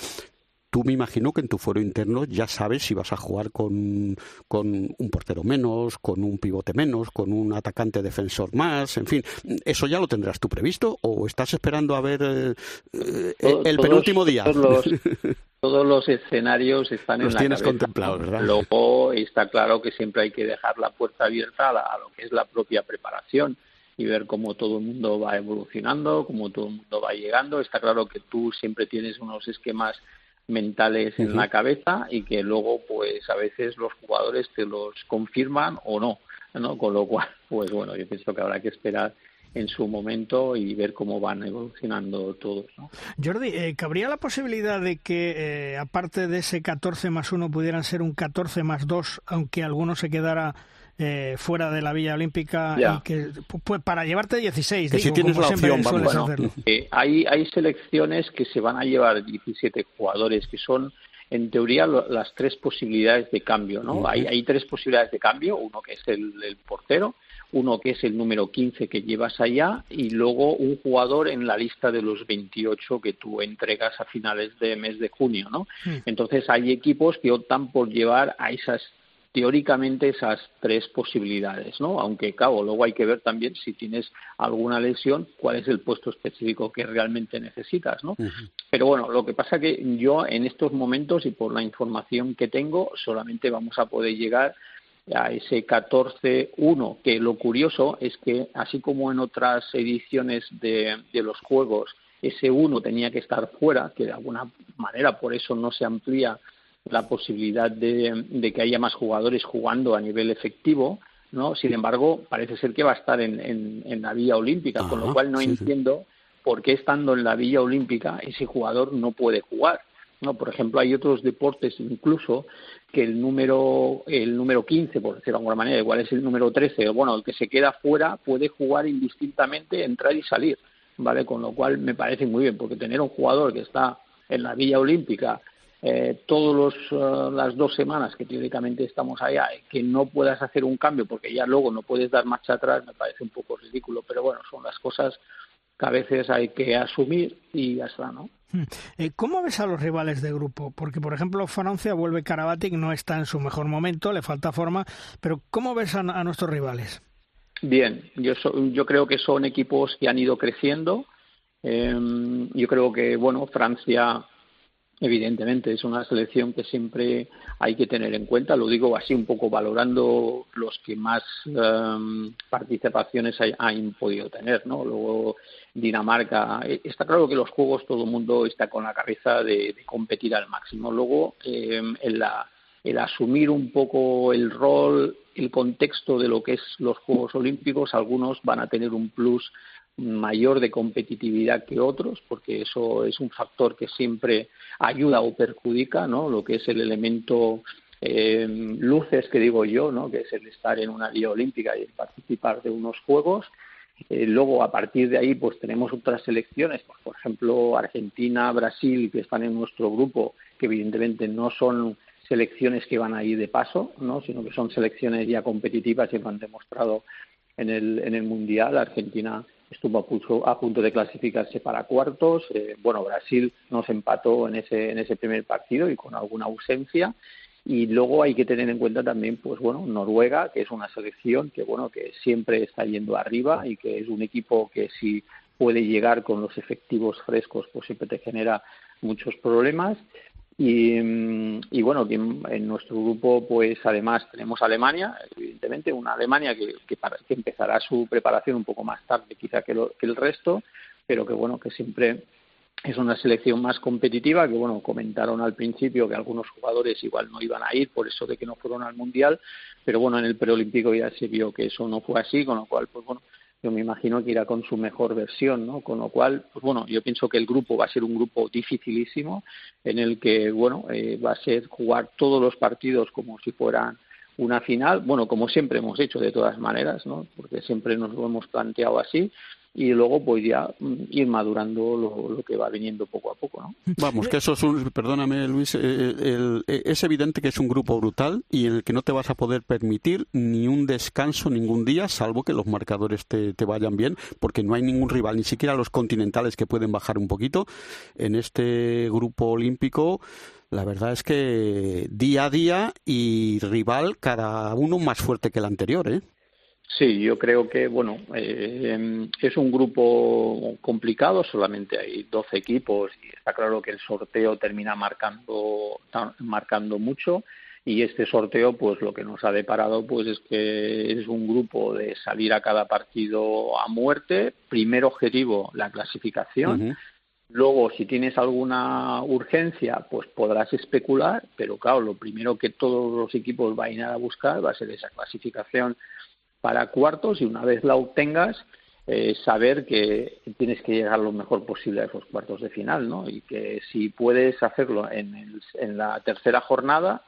tú me imagino que en tu foro interno ya sabes si vas a jugar con, con, un portero menos, con un pivote menos, con un atacante defensor más, en fin, ¿eso ya lo tendrás tú previsto o estás esperando a ver eh, eh, el penúltimo día? Todos los, escenarios están en la tienes contemplados, ¿verdad? Luego está claro que siempre hay que dejar la puerta abierta a, lo que es la propia preparación y ver cómo todo el mundo va evolucionando, cómo todo el mundo va llegando. Está claro que tú siempre tienes unos esquemas mentales en la cabeza y que luego pues a veces los jugadores te los confirman o no, ¿no? Con lo cual, pues bueno, yo pienso que habrá que esperar en su momento y ver cómo van evolucionando todos. ¿no? Jordi, eh, ¿cabría la posibilidad de que, eh, aparte de ese 14 más 1, pudieran ser un 14 más 2, aunque alguno se quedara eh, fuera de la Villa Olímpica y que pues para llevarte 16 que si tienes la opción eh, hay hay selecciones que se van a llevar 17 jugadores que son en teoría las tres posibilidades de cambio no hay hay tres posibilidades de cambio uno que es el, el portero uno que es el número 15 que llevas allá y luego un jugador en la lista de los 28 que tú entregas a finales de mes de junio, ¿no? Entonces hay equipos que optan por llevar a esas teóricamente esas tres posibilidades, ¿no? Aunque, claro, luego hay que ver también si tienes alguna lesión, cuál es el puesto específico que realmente necesitas, ¿no? Pero bueno, lo que pasa que yo en estos momentos y por la información que tengo, solamente vamos a poder llegar a ese 14-1, que lo curioso es que así como en otras ediciones de, de los Juegos ese 1 tenía que estar fuera, que de alguna manera por eso no se amplía la posibilidad de, que haya más jugadores jugando a nivel efectivo, ¿no? Sin embargo, parece ser que va a estar en, en, la vía olímpica, con lo cual no entiendo por qué estando en la vía olímpica ese jugador no puede jugar. ¿no? Por ejemplo, hay otros deportes incluso que el número el número 15, por decirlo de alguna manera, igual es el número 13, bueno, el que se queda fuera puede jugar indistintamente, entrar y salir, ¿vale? Con lo cual me parece muy bien, porque tener un jugador que está en la vía olímpica eh, todas eh, las dos semanas que teóricamente estamos allá, que no puedas hacer un cambio porque ya luego no puedes dar marcha atrás, me parece un poco ridículo, pero bueno, son las cosas que a veces hay que asumir y ya está, ¿no? Hmm. Eh, ¿Cómo ves a los rivales de grupo? Porque, por ejemplo, Francia vuelve Karabatic, no está en su mejor momento, le falta forma, pero ¿cómo ves a nuestros rivales? Bien, yo, yo creo que son equipos que han ido creciendo. Em, yo creo que, bueno, Francia evidentemente es una selección que siempre hay que tener en cuenta. Lo digo así un poco valorando los que más em, participaciones han podido tener, ¿no? Luego Dinamarca. Eh, está claro que los juegos todo el mundo está con la cabeza de, competir al máximo. Luego em, el asumir un poco el rol, el contexto de lo que es los Juegos Olímpicos, algunos van a tener un plus mayor de competitividad que otros, porque eso es un factor que siempre ayuda o perjudica, ¿no? Lo que es el elemento eh, luces que digo yo, ¿no? Que es el estar en una liga olímpica y participar de unos juegos. Eh, luego, a partir de ahí, pues tenemos otras selecciones, pues, por ejemplo, Argentina, Brasil, que están en nuestro grupo, que evidentemente no son selecciones que van a ir de paso, ¿no? sino que son selecciones ya competitivas y lo han demostrado en el, en el Mundial. Argentina estuvo a punto, a punto de clasificarse para cuartos. Eh, bueno, Brasil nos empató en ese, en ese primer partido y con alguna ausencia. Y luego hay que tener en cuenta también, pues bueno, Noruega, que es una selección que bueno, que siempre está yendo arriba y que es un equipo que si puede llegar con los efectivos frescos, pues siempre te genera muchos problemas. Mm, y, bueno, en, nuestro grupo, pues además tenemos Alemania, evidentemente, una Alemania que, que, empezará su preparación un poco más tarde quizá que, que el resto, pero que bueno, que siempre es una selección más competitiva, que bueno, comentaron al principio que algunos jugadores igual no iban a ir por eso de que no fueron al Mundial, pero bueno, en el preolímpico ya se vio que eso no fue así, con lo cual, pues bueno, yo me imagino que irá con su mejor versión, ¿no? Con lo cual, pues bueno, yo pienso que el grupo va a ser un grupo dificilísimo, en el que, bueno, eh, va a ser jugar todos los partidos como si fueran una final, bueno, como siempre hemos hecho de todas maneras, ¿no? Porque siempre nos lo hemos planteado así, y luego pues ya mm, ir madurando lo, que va viniendo poco a poco. ¿no? Vamos, que eso es un, perdóname Luis, eh, eh, eh, es evidente que es un grupo brutal y en el que no te vas a poder permitir ni un descanso ningún día, salvo que los marcadores te, te vayan bien, porque no hay ningún rival, ni siquiera los continentales que pueden bajar un poquito. En este grupo olímpico la verdad es que día a día y rival cada uno más fuerte que el anterior, ¿eh? Sí, yo creo que bueno eh, es un grupo complicado, solamente hay 12 equipos y está claro que el sorteo termina marcando marcando mucho y este sorteo pues lo que nos ha deparado pues es que es un grupo de salir a cada partido a muerte, primer objetivo la clasificación. Luego, si tienes alguna urgencia, pues podrás especular, pero claro, lo primero que todos los equipos van a ir a buscar va a ser esa clasificación para cuartos y una vez la obtengas, eh, saber que tienes que llegar lo mejor posible a esos cuartos de final, ¿no? Y que si puedes hacerlo en, en la tercera jornada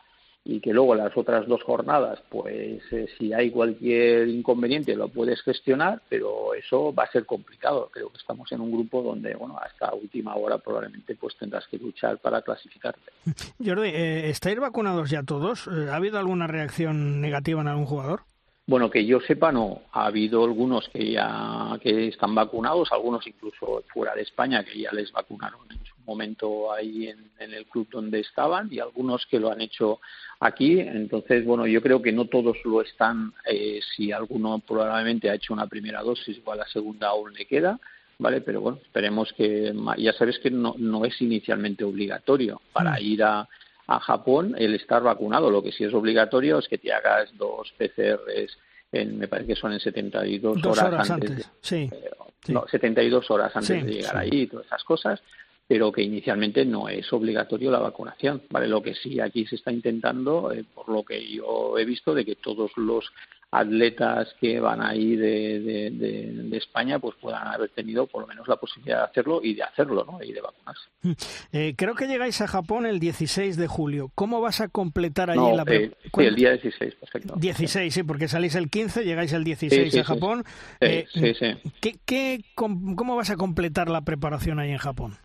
y que luego las otras dos jornadas, pues eh, si hay cualquier inconveniente lo puedes gestionar, pero eso va a ser complicado. Creo que estamos en un grupo donde, bueno, hasta última hora probablemente pues tendrás que luchar para clasificarte. Jordi, eh, ¿estáis vacunados ya todos? ¿Ha habido alguna reacción negativa en algún jugador? Bueno, que yo sepa, no. Ha habido algunos que ya que están vacunados, algunos incluso fuera de España que ya les vacunaron en su momento ahí en, el club donde estaban y algunos que lo han hecho aquí. Entonces, bueno, yo creo que no todos lo están. Eh, si alguno probablemente ha hecho una primera dosis, igual la segunda aún le queda. ¿Vale? Pero bueno, esperemos que. Ya sabes que no, no es inicialmente obligatorio para mm. ir a, a Japón el estar vacunado. Lo que sí es obligatorio es que te hagas dos PCRs en, me parece que son en 72 dos horas, antes, de, sí, No, 72 horas antes de llegar ahí y todas esas cosas, pero que inicialmente no es obligatorio la vacunación, ¿vale? Lo que sí aquí se está intentando, eh, por lo que yo he visto, de que todos los atletas que van ahí de, de, España pues puedan haber tenido por lo menos la posibilidad de hacerlo y de hacerlo ¿no? y de vacunarse. Mm. Eh, creo que llegáis a Japón el 16 de julio. ¿Cómo vas a completar allí la eh, Sí, el día 16, perfecto. 16, sí, porque salís el 15, llegáis el 16 a Japón. Sí, sí, eh, sí. ¿qué, qué, ¿Cómo vas a completar la preparación ahí en Japón?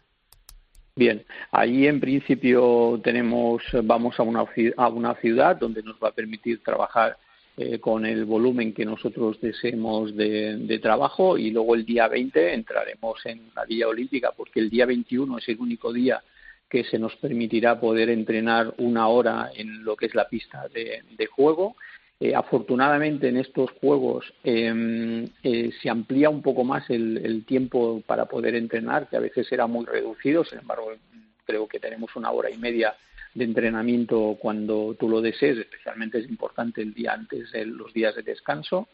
Bien, ahí en principio tenemos, vamos a una, a una ciudad donde nos va a permitir trabajar eh, con el volumen que nosotros deseemos de, trabajo y luego el día 20 entraremos en la Villa Olímpica porque el día 21 es el único día que se nos permitirá poder entrenar una hora en lo que es la pista de, juego. Eh, afortunadamente en estos juegos em, eh, se amplía un poco más el, tiempo para poder entrenar, que a veces era muy reducido, sin embargo creo que tenemos una hora y media de entrenamiento cuando tú lo desees, especialmente es importante el día antes de los días de descanso.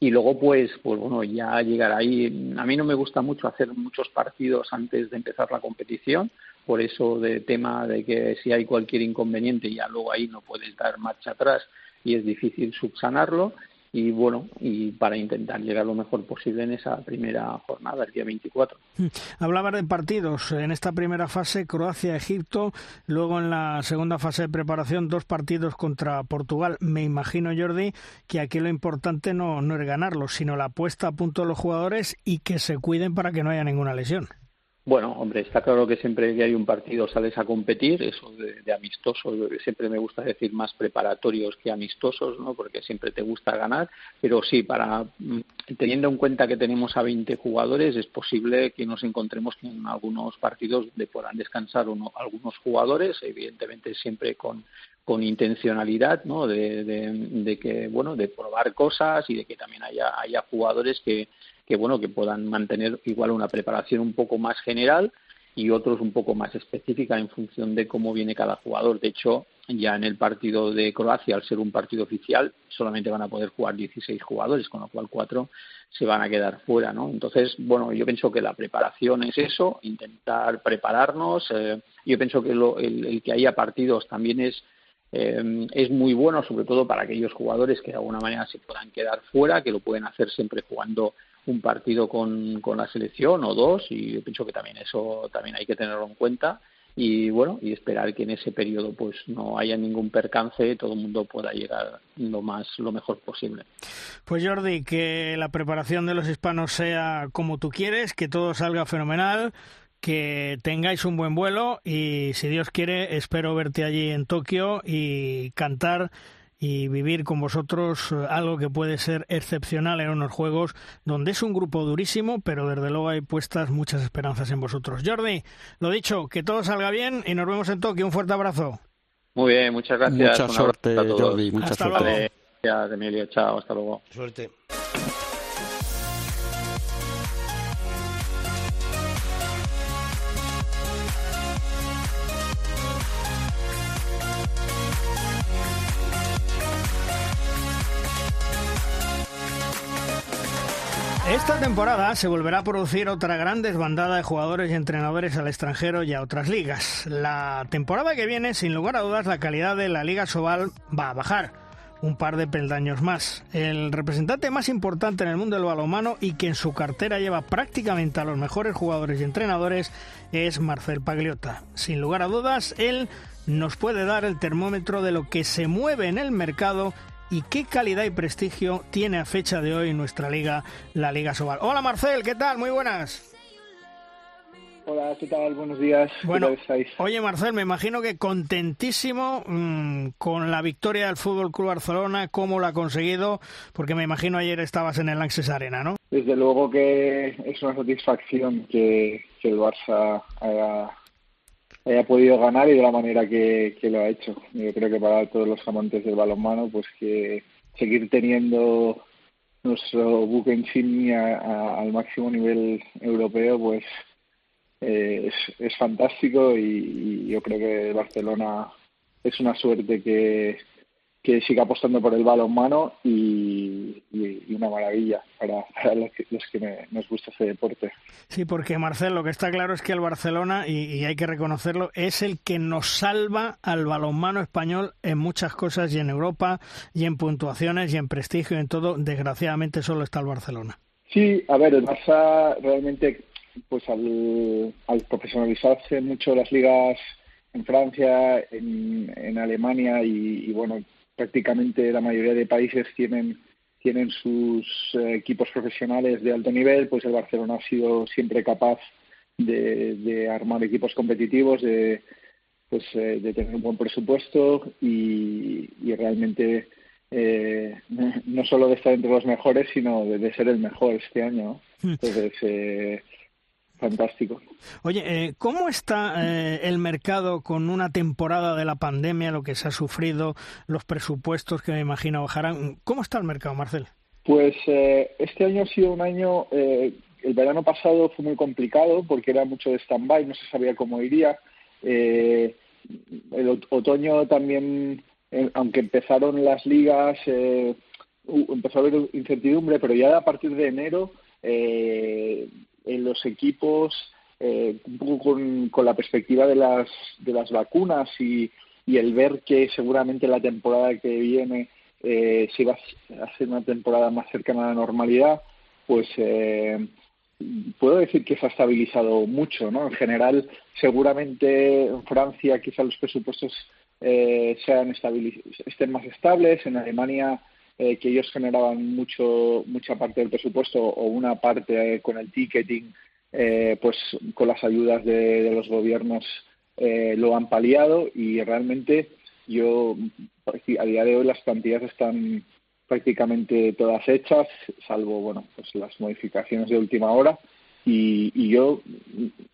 Y luego, pues, pues bueno, ya llegar ahí. A mí no me gusta mucho hacer muchos partidos antes de empezar la competición, por eso de tema de que si hay cualquier inconveniente, ya luego ahí no puedes dar marcha atrás y es difícil subsanarlo y bueno, y para intentar llegar lo mejor posible en esa primera jornada, el día 24. Hmm. Hablaba de partidos. En esta primera fase, Croacia-Egipto. Luego, en la segunda fase de preparación, dos partidos contra Portugal. Me imagino, Jordi, que aquí lo importante no, no es ganarlos, sino la puesta a punto de los jugadores y que se cuiden para que no haya ninguna lesión. Bueno, hombre, está claro que siempre que hay un partido sales a competir, eso de, de siempre me gusta decir más preparatorios que amistosos, ¿no? Porque siempre te gusta ganar, pero sí, para mm, teniendo en cuenta que tenemos a 20 jugadores, es posible que nos encontremos en algunos partidos de puedan descansar uno, algunos jugadores, evidentemente siempre con, con intencionalidad, ¿no? De, de, de, que, bueno, de probar cosas y de que también haya, haya jugadores que que bueno que puedan mantener igual una preparación un poco más general y otros un poco más específica en función de cómo viene cada jugador. De hecho, ya en el partido de Croacia, al ser un partido oficial, solamente van a poder jugar 16 jugadores, con lo cual cuatro se van a quedar fuera, ¿no? Entonces, bueno, yo pienso que la preparación es eso, intentar prepararnos. Eh, yo pienso que el, que haya partidos también es eh, es muy bueno, sobre todo para aquellos jugadores que de alguna manera se puedan quedar fuera, que lo pueden hacer siempre jugando un partido con, con la selección o dos y yo pienso que también eso también hay que tenerlo en cuenta y bueno y esperar que en ese periodo pues no haya ningún percance todo el mundo pueda llegar lo más lo mejor posible. Pues Jordi que la preparación de los hispanos sea como tú quieres que todo salga fenomenal que tengáis un buen vuelo y si Dios quiere espero verte allí en Tokio y cantar y vivir con vosotros eh, algo que puede ser excepcional en unos juegos donde es un grupo durísimo, pero desde luego hay puestas muchas esperanzas en vosotros. Jordi, lo dicho, que todo salga bien y nos vemos en Tokio. Un fuerte abrazo. Muy bien, muchas gracias. Mucha suerte, Jordi. Mucha hasta suerte. Luego. Gracias, Emilio. Chao, hasta luego. Suerte. Esta temporada se volverá a producir otra gran desbandada de jugadores y entrenadores al extranjero y a otras ligas. La temporada que viene, sin lugar a dudas, la calidad de la Liga Sobal va a bajar un par de peldaños más. El representante más importante en el mundo del balonmano y que en su cartera lleva prácticamente a los mejores jugadores y entrenadores es Marcel Pagliota. Sin lugar a dudas, él nos puede dar el termómetro de lo que se mueve en el mercado y qué calidad y prestigio tiene a fecha de hoy nuestra liga, la Liga Sobal. Hola Marcel, ¿qué tal? Muy buenas. Hola, ¿qué tal? Buenos días. Bueno, oye Marcel, me imagino que contentísimo mmm, con la victoria del Fútbol Club Barcelona, cómo lo ha conseguido, porque me imagino ayer estabas en el Lanxess Arena, ¿no? Desde luego que es una satisfacción que, que el Barça haya haya podido ganar y de la manera que, lo ha hecho. Yo creo que para todos los amantes del balonmano, pues que seguir teniendo nuestro buque insignia al máximo nivel europeo, pues eh, es, es fantástico y, yo creo que Barcelona es una suerte que, que siga apostando por el balonmano y, y, una maravilla para, los que, los que nos gusta ese deporte. Sí, porque Marcelo, lo que está claro es que el Barcelona, y, y, hay que reconocerlo, es el que nos salva al balonmano español en muchas cosas y en Europa y en puntuaciones y en prestigio y en todo. Desgraciadamente solo está el Barcelona. Sí, a ver, el Barça realmente, pues al, al profesionalizarse mucho las ligas en Francia, en, en Alemania y, y bueno, prácticamente la mayoría de países tienen tienen sus eh, equipos profesionales de alto nivel, pues el Barcelona ha sido siempre capaz de, de armar equipos competitivos, de pues eh, de tener un buen presupuesto y, y realmente eh, no solo de estar entre los mejores, sino de, de ser el mejor este año. Entonces, eh, fantástico. Oye, eh, ¿cómo está eh, el mercado con una temporada de la pandemia, lo que se ha sufrido, los presupuestos que me imagino bajarán? ¿Cómo está el mercado, Marcel? Pues eh, este año ha sido un año, el verano pasado fue muy complicado porque era mucho de stand-by, no se sabía cómo iría. el otoño también, aunque empezaron las ligas, empezó a haber incertidumbre, pero ya a partir de enero eh, en los equipos, eh, un poco con, la perspectiva de las, de las vacunas y, y el ver que seguramente la temporada que viene eh, se va a ser una temporada más cercana a la normalidad, pues eh, puedo decir que se ha estabilizado mucho, ¿no? En general, seguramente en Francia quizá los presupuestos eh, sean estén más estables, en Alemania eh, que ellos generaban mucho mucha parte del presupuesto o una parte eh, con el ticketing, eh, pues con las ayudas de, los gobiernos lo han paliado y realmente yo a día de hoy las plantillas están prácticamente todas hechas, salvo bueno pues las modificaciones de última hora. Y, y yo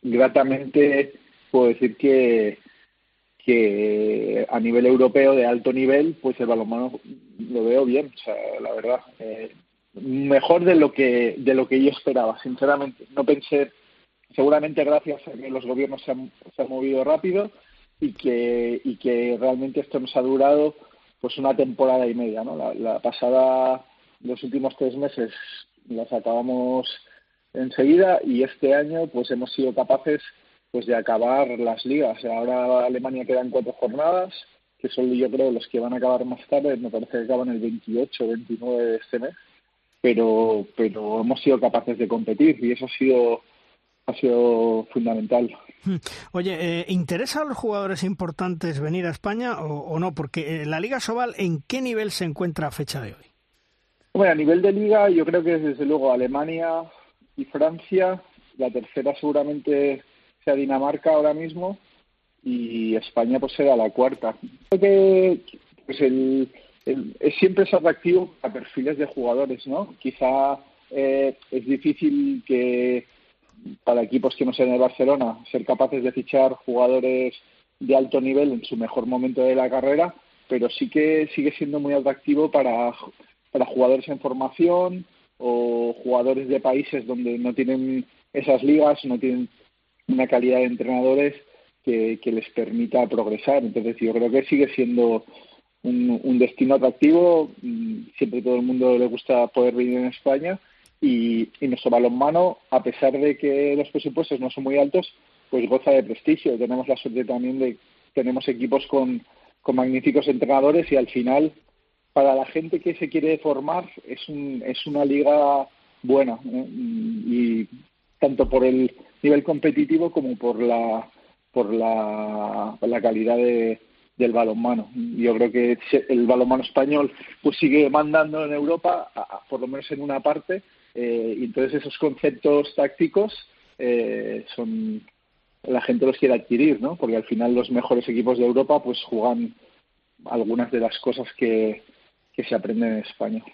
gratamente puedo decir que que a nivel europeo de alto nivel, pues el balonmano lo veo bien, o sea, la verdad, eh, mejor de lo que de lo que yo esperaba, sinceramente. No pensé, seguramente gracias a que los gobiernos se han, se han movido rápido y que y que realmente esto nos ha durado pues una temporada y media, ¿no? La, la pasada, los últimos tres meses las acabamos enseguida y este año pues hemos sido capaces pues de acabar las ligas. Ahora Alemania quedan cuatro jornadas, que son yo creo los que van a acabar más tarde, me parece que acaban el 28 o 29 de este mes, pero, pero hemos sido capaces de competir y eso ha sido ha sido fundamental. Hmm. Oye, eh, ¿interesa a los jugadores importantes venir a España o, no? Porque eh, la Liga Sobal, ¿en qué nivel se encuentra a fecha de hoy? Bueno, a nivel de liga, yo creo que desde luego Alemania y Francia. La tercera seguramente sea Dinamarca ahora mismo y España pues será la cuarta. Creo que pues el, siempre es atractivo a perfiles de jugadores, ¿no? Quizá eh, es difícil que para equipos que no sean de Barcelona ser capaces de fichar jugadores de alto nivel en su mejor momento de la carrera, pero sí que sigue siendo muy atractivo para, para jugadores en formación o jugadores de países donde no tienen esas ligas, no tienen una calidad de entrenadores que, les permita progresar. Entonces yo creo que sigue siendo un, destino atractivo. Mm, siempre todo el mundo le gusta poder vivir en España y, y nuestro balonmano, a pesar de que los presupuestos no son muy altos, pues goza de prestigio. Tenemos la suerte también de tenemos equipos con, con magníficos entrenadores y al final para la gente que se quiere formar es, un, es una liga buena y tanto por el nivel competitivo como por la por la, la calidad de, del balonmano. Yo creo que el balonmano español pues sigue mandando en Europa, por lo menos en una parte, eh, y entonces esos conceptos tácticos eh, son la gente los quiere adquirir, ¿no? Porque al final los mejores equipos de Europa pues juegan algunas de las cosas que, que se aprende en España.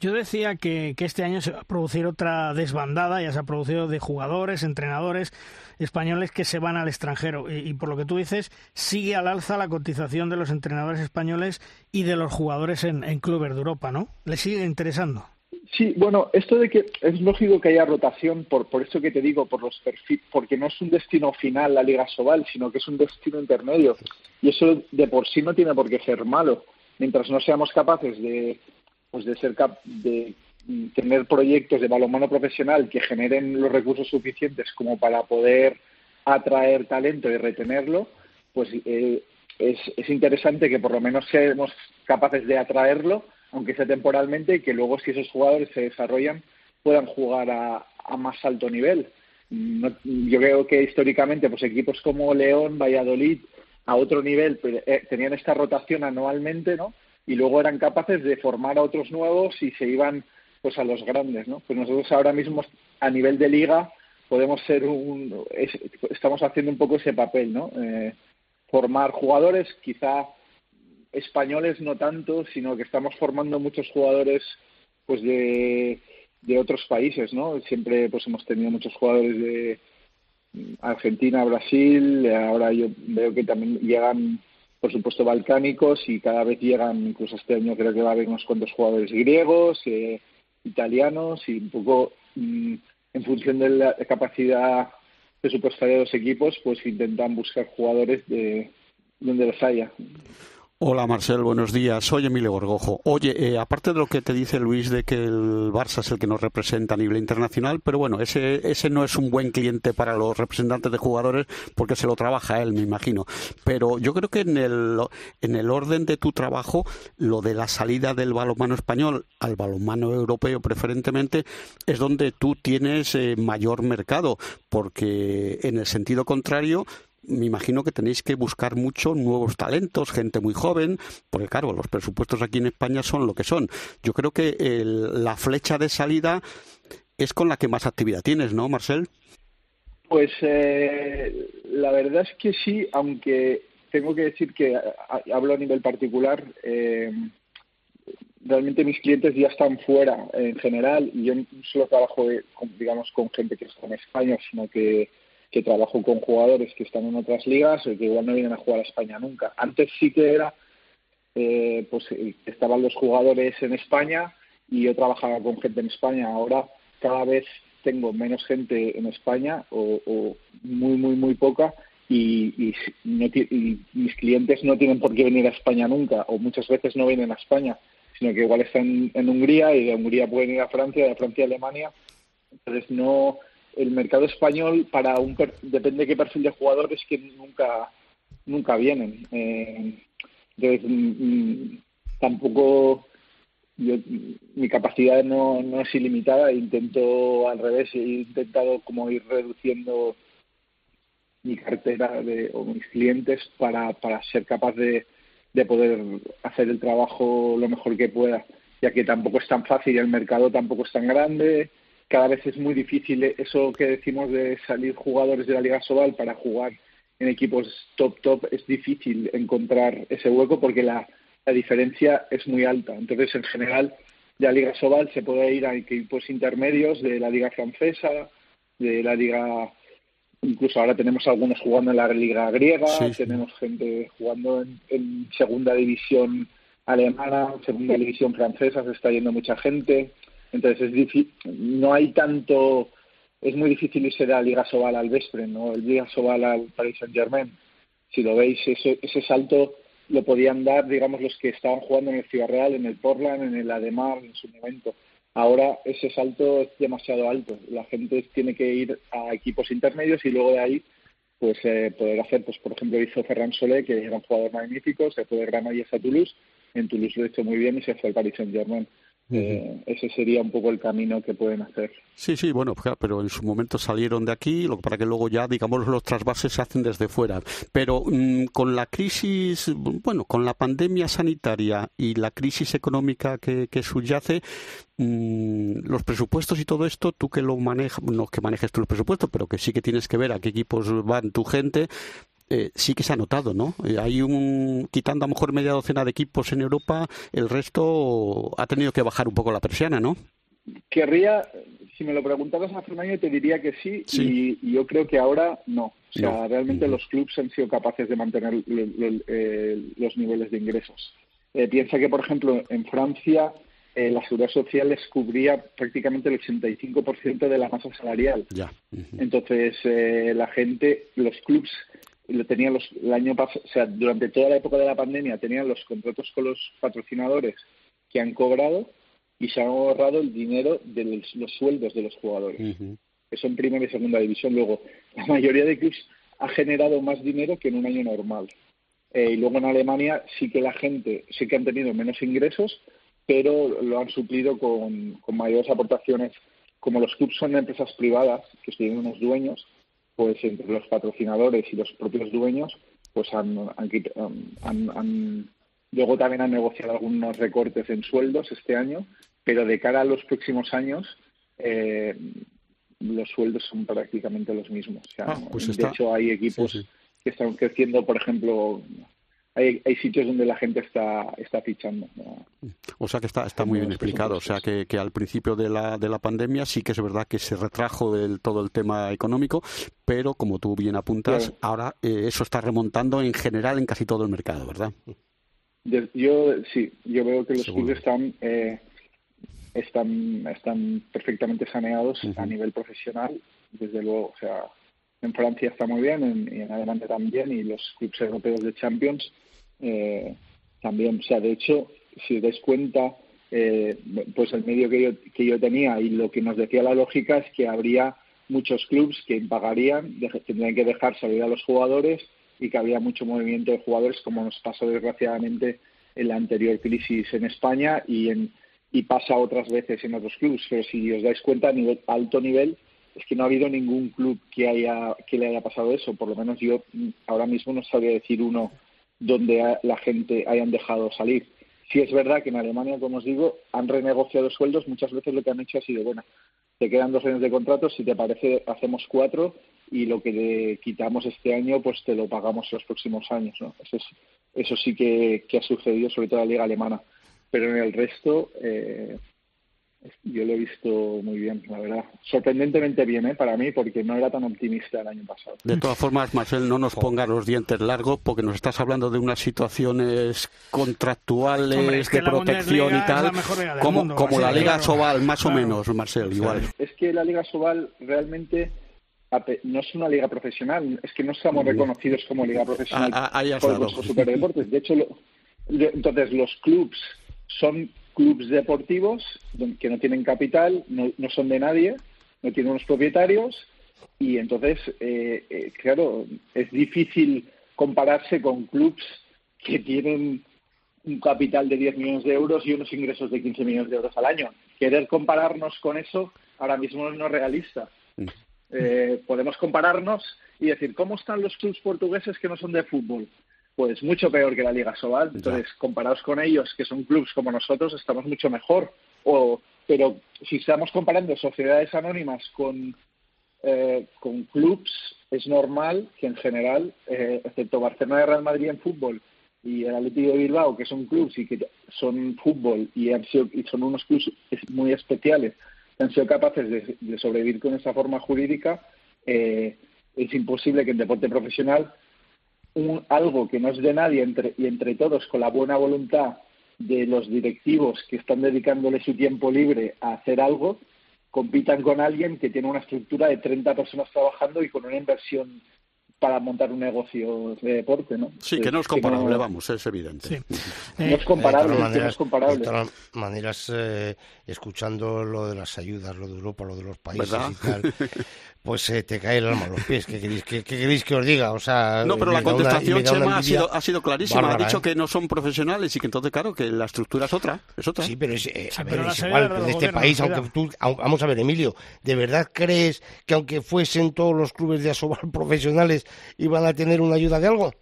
Yo decía que, este año se va a producir otra desbandada, ya se ha producido de jugadores, entrenadores españoles que se van al extranjero. Y, por lo que tú dices, sigue al alza la cotización de los entrenadores españoles y de los jugadores en, clubes de Europa, ¿no? ¿Le sigue interesando? Sí, bueno, esto de que es lógico que haya rotación, por, por eso que te digo, por los perfiles, porque no es un destino final la Liga Sobal, sino que es un destino intermedio. Y eso de por sí no tiene por qué ser malo mientras no seamos capaces de, pues de ser de tener proyectos de balonmano profesional que generen los recursos suficientes como para poder atraer talento y retenerlo, pues eh, es, es interesante que por lo menos seamos capaces de atraerlo, aunque sea temporalmente, y que luego si esos jugadores se desarrollan puedan jugar a, a más alto nivel. yo creo que históricamente pues equipos como León, Valladolid a otro nivel, eh, tenían esta rotación anualmente, ¿no? Y luego eran capaces de formar a otros nuevos y se iban pues a los grandes, ¿no? Pues nosotros ahora mismo a nivel de liga podemos ser un, estamos haciendo un poco ese papel, ¿no? Eh, formar jugadores, quizá españoles no tanto, sino que estamos formando muchos jugadores pues de, de otros países, ¿no? Siempre pues hemos tenido muchos jugadores de Argentina, Brasil, ahora yo veo que también llegan, por supuesto, balcánicos y cada vez llegan, incluso este año creo que va a haber unos cuantos jugadores griegos, eh, italianos y un poco mm, en función de la capacidad presupuestaria de los equipos, pues intentan buscar jugadores de donde los haya. Hola Marcel, buenos días. Soy Emilio Gorgojo. Oye, eh, aparte de lo que te dice Luis de que el Barça es el que nos representa a nivel internacional, pero bueno, ese, ese no es un buen cliente para los representantes de jugadores porque se lo trabaja él, me imagino. Pero yo creo que en el, en el orden de tu trabajo, lo de la salida del balonmano español al balonmano europeo preferentemente, es donde tú tienes eh, mayor mercado, porque en el sentido contrario, me imagino que tenéis que buscar mucho nuevos talentos, gente muy joven, porque claro, los presupuestos aquí en España son lo que son. Yo creo que la flecha de salida es con la que más actividad tienes, ¿no, Marcel? Pues eh, la verdad es que sí, aunque tengo que decir que hablo a nivel particular. Eh, realmente mis clientes ya están fuera en general y yo no solo trabajo, digamos, con gente que está en España, sino que que trabajo con jugadores que están en otras ligas o que igual no vienen a jugar a España nunca. Antes sí que era, eh, pues eh, estaban los jugadores en España y yo trabajaba con gente en España. Ahora cada vez tengo menos gente en España o, muy, muy, muy poca y, y, mis clientes no tienen por qué venir a España nunca o muchas veces no vienen a España, sino que igual están en Hungría y de Hungría pueden ir a Francia, de Francia a Alemania. Entonces no el mercado español para un depende de qué perfil de jugadores que nunca nunca vienen. Eh, entonces mm, mm, tampoco mi capacidad no, no es ilimitada intento al revés he intentado como ir reduciendo mi cartera de, o mis clientes para, para ser capaz de, de poder hacer el trabajo lo mejor que pueda ya que tampoco es tan fácil el mercado tampoco es tan grande cada vez es muy difícil eso que decimos de salir jugadores de la Liga Sobal para jugar en equipos top top es difícil encontrar ese hueco porque la, la diferencia es muy alta. Entonces, en general, de la Liga Sobal se puede ir a equipos intermedios de la Liga Francesa, de la Liga incluso ahora tenemos algunos jugando en la liga griega, tenemos gente jugando en, en, segunda división alemana, segunda división francesa, se está yendo mucha gente. Entonces es no hay tanto, es muy difícil irse de la Liga Sobal al Vespre, ¿no? El Liga Sobal al Paris Saint Germain. Si lo veis, ese, ese salto lo podían dar, digamos, los que estaban jugando en el Ciudad Real, en el Portland, en el Ademar, en su momento. Ahora ese salto es demasiado alto. La gente tiene que ir a equipos intermedios y luego de ahí pues eh, poder hacer, pues por ejemplo hizo Ferran Solé, que era un jugador magnífico, se fue de Granollers a Toulouse, en Toulouse lo hizo muy bien y se fue al Paris Saint Germain. Eh, ese sería un poco el camino que pueden hacer. Sí, sí, bueno, pues pero en su momento salieron de aquí, para que luego ya, digamos, los trasvases se hacen desde fuera. Pero mm, con la crisis, bueno, con la pandemia sanitaria y la crisis económica que, subyace, mm, los presupuestos y todo esto, tú que lo manejas, no que manejes tú los presupuestos, pero que sí que tienes que ver a qué equipos van tu gente, eh, sí que se ha notado, ¿no? Eh, hay un, quitando a lo mejor media docena de equipos en Europa, el resto ha tenido que bajar un poco la persiana, ¿no? Querría, si me lo preguntaras hace un año, te diría que sí, Y, yo creo que ahora no. O sea, realmente los clubes han sido capaces de mantener eh, los niveles de ingresos. piensa que, por ejemplo, en Francia la seguridad social les cubría prácticamente el 85% de la masa salarial. Ya. Entonces, la gente, los clubes lo tenían los, el año pasado, o sea, durante toda la época de la pandemia tenían los contratos con los patrocinadores que han cobrado y se han ahorrado el dinero de los, sueldos de los jugadores. Eso en primera y segunda división. Luego, la mayoría de clubes ha generado más dinero que en un año normal. Eh, y luego en Alemania sí que la gente, sí que han tenido menos ingresos, pero lo han suplido con, con mayores aportaciones. Como los clubes son empresas privadas, que tienen unos dueños, pues entre los patrocinadores y los propios dueños, pues han, han, luego también han negociado algunos recortes en sueldos este año, pero de cara a los próximos años eh, los sueldos son prácticamente los mismos. Ah, pues de hecho, hay equipos que están creciendo, por ejemplo, hay, hay sitios donde la gente está, está fichando. O sea que está, está muy bien explicado. O sea que, que, al principio de la, de la pandemia sí que es verdad que se retrajo del todo el tema económico, pero como tú bien apuntas, ahora eh, eso está remontando en general en casi todo el mercado, ¿verdad? Yo sí, yo veo que los clubes están, eh, están, están perfectamente saneados a nivel profesional, desde luego. O sea, en Francia está muy bien, en, y en Alemania también, y los clubes europeos de Champions eh, también. O sea, de hecho, si os dais cuenta, eh, pues el medio que yo, que yo tenía y lo que nos decía la lógica es que habría muchos clubes que pagarían, tendrían que dejar salir a los jugadores y que había mucho movimiento de jugadores, como nos pasó desgraciadamente en la anterior crisis en España y en y pasa otras veces en otros clubes. Pero si os dais cuenta, a nivel, alto nivel, es que no ha habido ningún club que haya que le haya pasado eso. Por lo menos yo ahora mismo no sabría decir uno donde la gente hayan dejado salir. Si es verdad que en Alemania, como os digo, han renegociado sueldos, muchas veces lo que han hecho ha sido, bueno, te quedan dos años de contrato, si te parece hacemos cuatro y lo que le quitamos este año pues te lo pagamos los próximos años. ¿no? Eso, eso sí que, que, ha sucedido, sobre todo en la liga alemana. Pero en el resto, eh, yo lo he visto muy bien, la verdad. Sorprendentemente bien, ¿eh? Para mí, porque no era tan optimista el año pasado. De todas formas, Marcel, no nos pongas los dientes largos, porque nos estás hablando de unas situaciones contractuales de protección y tal, como, como la Liga Sobal, más o menos, Marcel, igual. Es que la Liga Sobal realmente no es una liga profesional, es que no estamos reconocidos como liga profesional ah, ah, por los superdeportes. De hecho, entonces los clubs son clubes deportivos que no tienen capital, no, son de nadie, no tienen unos propietarios y entonces, eh, eh, claro, es difícil compararse con clubes que tienen un capital de 10 millones de euros y unos ingresos de 15 millones de euros al año. Querer compararnos con eso ahora mismo no es realista. Mm. Eh, podemos compararnos y decir, ¿cómo están los clubes portugueses que no son de fútbol? Pues mucho peor que la Liga Sobal. Entonces, comparados con ellos, que son clubes como nosotros, estamos mucho mejor. O, pero si estamos comparando sociedades anónimas con, eh, con clubes, es normal que en general, eh, excepto Barcelona y Real Madrid en fútbol y el Atlético de Bilbao, que son clubes y que son fútbol y, han sido, y son unos clubes muy especiales, que han sido capaces de, sobrevivir con esa forma jurídica, eh, es imposible que en deporte profesional algo que no es de nadie entre, y entre todos con la buena voluntad de los directivos que están dedicándole su tiempo libre a hacer algo, compitan con alguien que tiene una estructura de 30 personas trabajando y con una inversión para montar un negocio de deporte, ¿no? Sí, que no es comparable, vamos, es evidente. no es comparable, no es comparable. De todas maneras, eh, escuchando lo de las ayudas, lo de Europa, lo de los países y tal, pues se te cae el alma a los pies. ¿Qué queréis, qué, queréis que os diga? O sea, no, pero la contestación, Chema, ha sido, ha sido clarísima. ha dicho ¿eh? que no son profesionales y que entonces, claro, que la estructura es otra. Es otra. Sí, pero es, eh, igual. De este país, aunque tú, vamos a ver, Emilio, ¿de verdad crees que aunque fuesen todos los clubes de asobar profesionales iban a tener una ayuda de algo?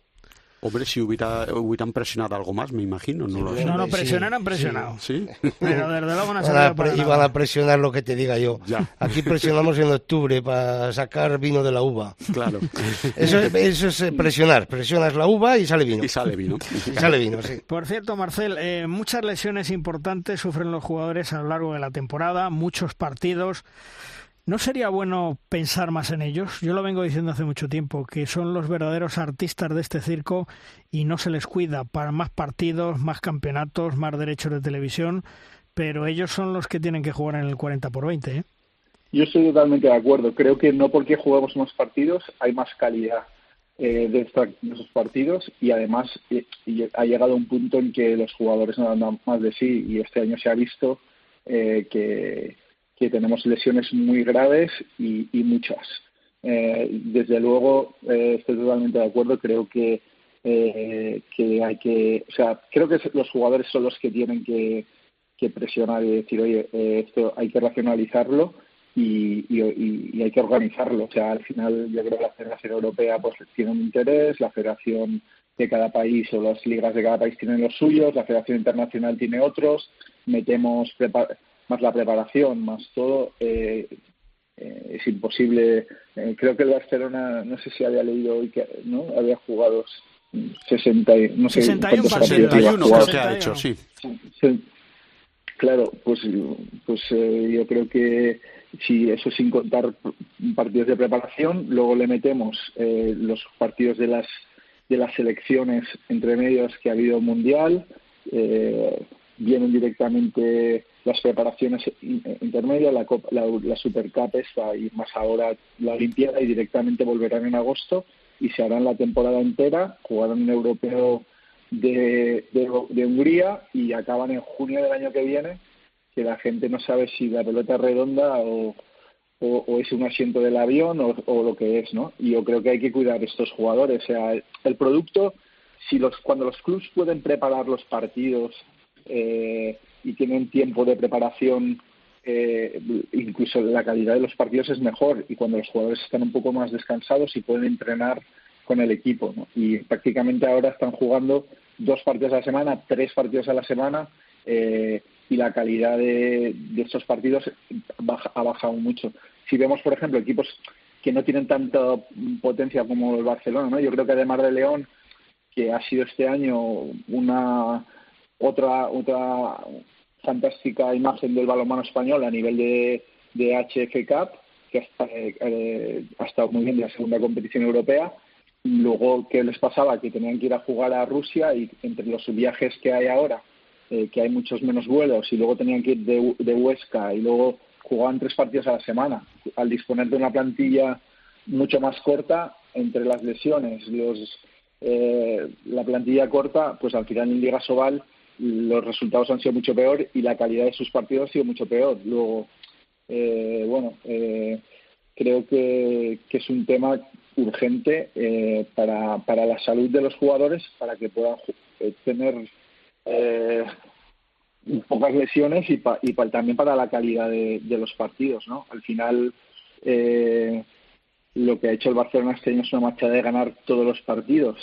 Hombre, si hubiera, hubieran presionado algo más, me imagino. No, lo sé. no, no, presionar han presionado. Sí. Pero desde luego no se Iban a presionar lo que te diga yo. Aquí presionamos en octubre para sacar vino de la uva. Claro. Eso, eso es eh, presionar. Presionas la uva y sale vino. Y sale vino. sale vino, sí. Por cierto, Marcel, eh, muchas lesiones importantes sufren los jugadores a lo largo de la temporada, muchos partidos. ¿No sería bueno pensar más en ellos? Yo lo vengo diciendo hace mucho tiempo, que son los verdaderos artistas de este circo y no se les cuida para más partidos, más campeonatos, más derechos de televisión, pero ellos son los que tienen que jugar en el 40 por 20. ¿eh? Yo estoy totalmente de acuerdo. Creo que no porque jugamos más partidos hay más calidad eh, de, esos partidos y además ha llegado un punto en que los jugadores no dan más de sí y este año se ha visto eh, que que tenemos lesiones muy graves y, muchas. Eh, desde luego, eh, estoy totalmente de acuerdo. Creo que, eh, que hay que, o sea, creo que los jugadores son los que tienen que, presionar y decir, oye, esto hay que racionalizarlo y, y, hay que organizarlo. O sea, al final, yo creo que la Federación Europea pues tiene un interés, la Federación de cada país o las ligas de cada país tienen los suyos, la Federación Internacional tiene otros. Metemos más la preparación, más todo, eh, eh, es imposible. Eh, creo que el Barcelona, no sé si había leído hoy que no había jugado 60, no sé 61 61 creo que ha hecho, sí. Claro, pues, pues eh, yo creo que si eso sin contar partidos de preparación, luego le metemos eh, los partidos de las de las selecciones entre medios que ha habido mundial, eh, vienen directamente las preparaciones intermedias, la, la, la Super Cup esta y más ahora la Olimpiada y directamente volverán en agosto y se harán la temporada entera, jugarán un europeo de, de, Hungría y acaban en junio del año que viene, que la gente no sabe si la pelota es redonda o, o, es un asiento del avión o, lo que es, ¿no? Y yo creo que hay que cuidar estos jugadores. O sea, el producto, si los, cuando los clubs pueden preparar los partidos eh, y tienen tiempo de preparación, eh, incluso la calidad de los partidos es mejor y cuando los jugadores están un poco más descansados y pueden entrenar con el equipo. Y prácticamente ahora están jugando dos partidos a la semana, tres partidos a la semana. Eh, y la calidad de, estos partidos ha bajado mucho. Si vemos, por ejemplo, equipos que no tienen tanta potencia como el Barcelona, ¿no? Yo creo que además de León, que ha sido este año una otra otra fantástica imagen del balonmano español a nivel de, de HF Cup, que ha, eh, ha estado muy bien de la segunda competición europea. Luego, ¿qué les pasaba? Que tenían que ir a jugar a Rusia y entre los viajes que hay ahora, eh, que hay muchos menos vuelos, y luego tenían que ir de, de Huesca y luego jugaban tres partidos a la semana. Al disponer de una plantilla mucho más corta, entre las lesiones, los, eh, la plantilla corta, pues al final en Liga Sobal los resultados han sido mucho peor y la calidad de sus partidos ha sido mucho peor. Luego, eh, bueno, eh, creo que, es un tema urgente eh, para, para la salud de los jugadores, para que puedan eh, tener eh, pocas lesiones y, y también para la calidad de, los partidos, ¿no? Al final, eh, lo que ha hecho el Barcelona este año es una marcha de ganar todos los partidos,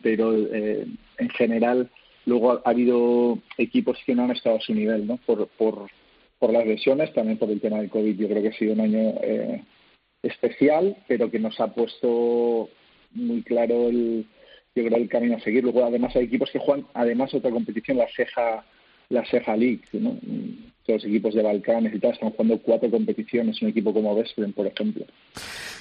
pero en general luego ha, habido equipos que no han estado a su nivel, ¿no? Por, por, por las lesiones, también por el tema del COVID. Yo creo que ha sido un año eh, especial, pero que nos ha puesto muy claro el, yo creo el camino a seguir. Luego, además, hay equipos que juegan, además, otra competición, la ceja la Seja League, ¿no? Todos los equipos de Balcanes y tal están jugando cuatro competiciones, un equipo como Vespren, por ejemplo.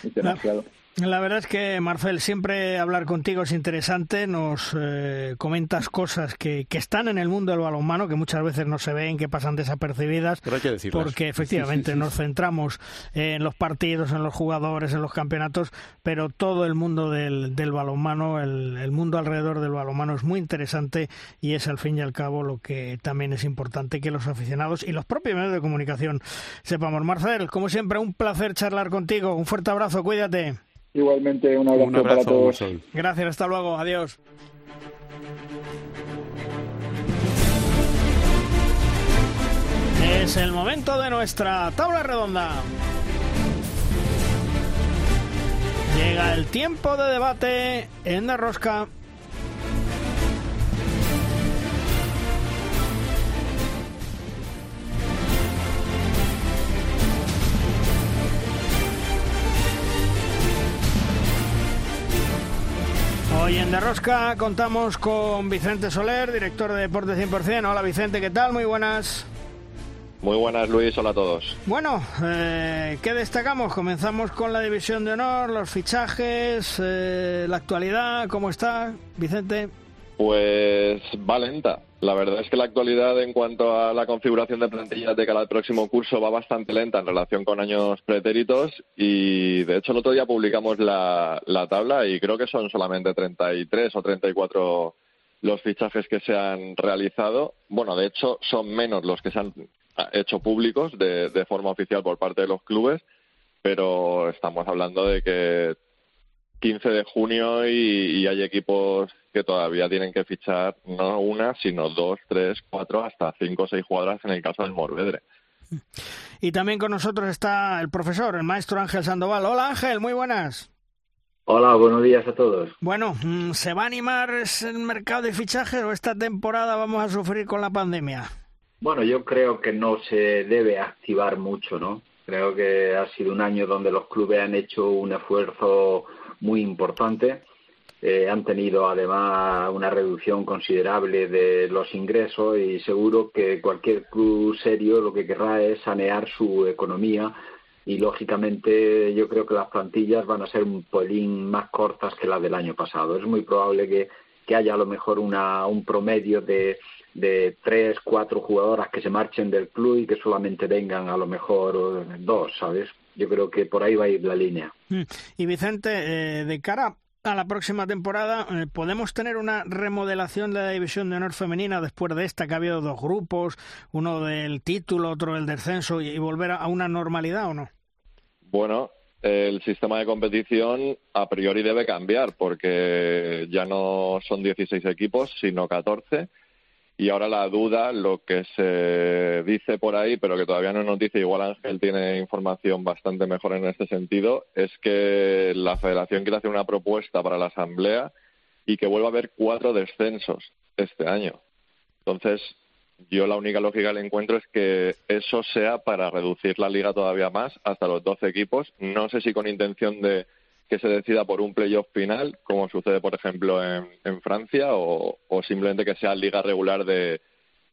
Es demasiado. La verdad es que, Marcel, siempre hablar contigo es interesante. Nos eh, comentas cosas que, que, están en el mundo del balonmano, que muchas veces no se ven, que pasan desapercibidas. Pero hay que decirlo. Porque efectivamente nos centramos en los partidos, en los jugadores, en los campeonatos, pero todo el mundo del, del balonmano, el, el mundo alrededor del balonmano es muy interesante y es al fin y al cabo lo que también es importante que los aficionados y los propios medios de comunicación sepamos. Marcel, como siempre, un placer charlar contigo. Un fuerte abrazo, cuídate. Igualmente, un abrazo, para todos. Gracias, hasta luego, adiós. Es el momento de nuestra tabla redonda. Llega el tiempo de debate en la rosca. Hoy en Derrosca contamos con Vicente Soler, director de Deportes 100%. Hola Vicente, ¿qué tal? Muy buenas. Muy buenas Luis, hola a todos. Bueno, eh, ¿qué destacamos? Comenzamos con la división de honor, los fichajes, eh, la actualidad, ¿cómo está Vicente? Pues va lenta. La verdad es que la actualidad en cuanto a la configuración de plantillas de cada próximo curso va bastante lenta en relación con años pretéritos y de hecho el otro día publicamos la, la tabla y creo que son solamente 33 o 34 los fichajes que se han realizado. Bueno, de hecho son menos los que se han hecho públicos de, de forma oficial por parte de los clubes, pero estamos hablando de que 15 de junio y, hay equipos que todavía tienen que fichar no una, sino dos, tres, cuatro, hasta cinco o seis jugadoras en el caso del Morvedre. Y también con nosotros está el profesor, el maestro Ángel Sandoval. Hola Ángel, muy buenas. Hola, buenos días a todos. Bueno, mm, ¿se va a animar el mercado de fichajes o esta temporada vamos a sufrir con la pandemia? Bueno, yo creo que no se debe activar mucho, ¿no? Creo que ha sido un año donde los clubes han hecho un esfuerzo muy importante eh, han tenido además una reducción considerable de los ingresos y seguro que cualquier club serio lo que querrá es sanear su economía y lógicamente yo creo que las plantillas van a ser un pelín más cortas que las del año pasado. Es muy probable que, que haya a lo mejor una, un promedio de, de tres, cuatro jugadoras que se marchen del club y que solamente vengan a lo mejor dos, ¿sabes? Yo creo que por ahí va a ir la línea. Mm. Y Vicente, eh, de cara a la próxima temporada, eh, ¿podemos tener una remodelación de la división de honor femenina después de esta que ha habido dos grupos, uno del título, otro del descenso, y volver a una normalidad o no? Bueno, el sistema de competición a priori debe cambiar porque ya no son 16 equipos, sino 14 y ahora la duda, lo que se dice por ahí, pero que todavía no nos dice, igual Ángel tiene información bastante mejor en este sentido, es que la federación quiere hacer una propuesta para la asamblea y que vuelva a haber cuatro descensos este año. Entonces, yo la única lógica que le encuentro es que eso sea para reducir la liga todavía más hasta los 12 equipos. No sé si con intención de que se decida por un playoff final, como sucede, por ejemplo, en, Francia, o, simplemente que sea liga regular de,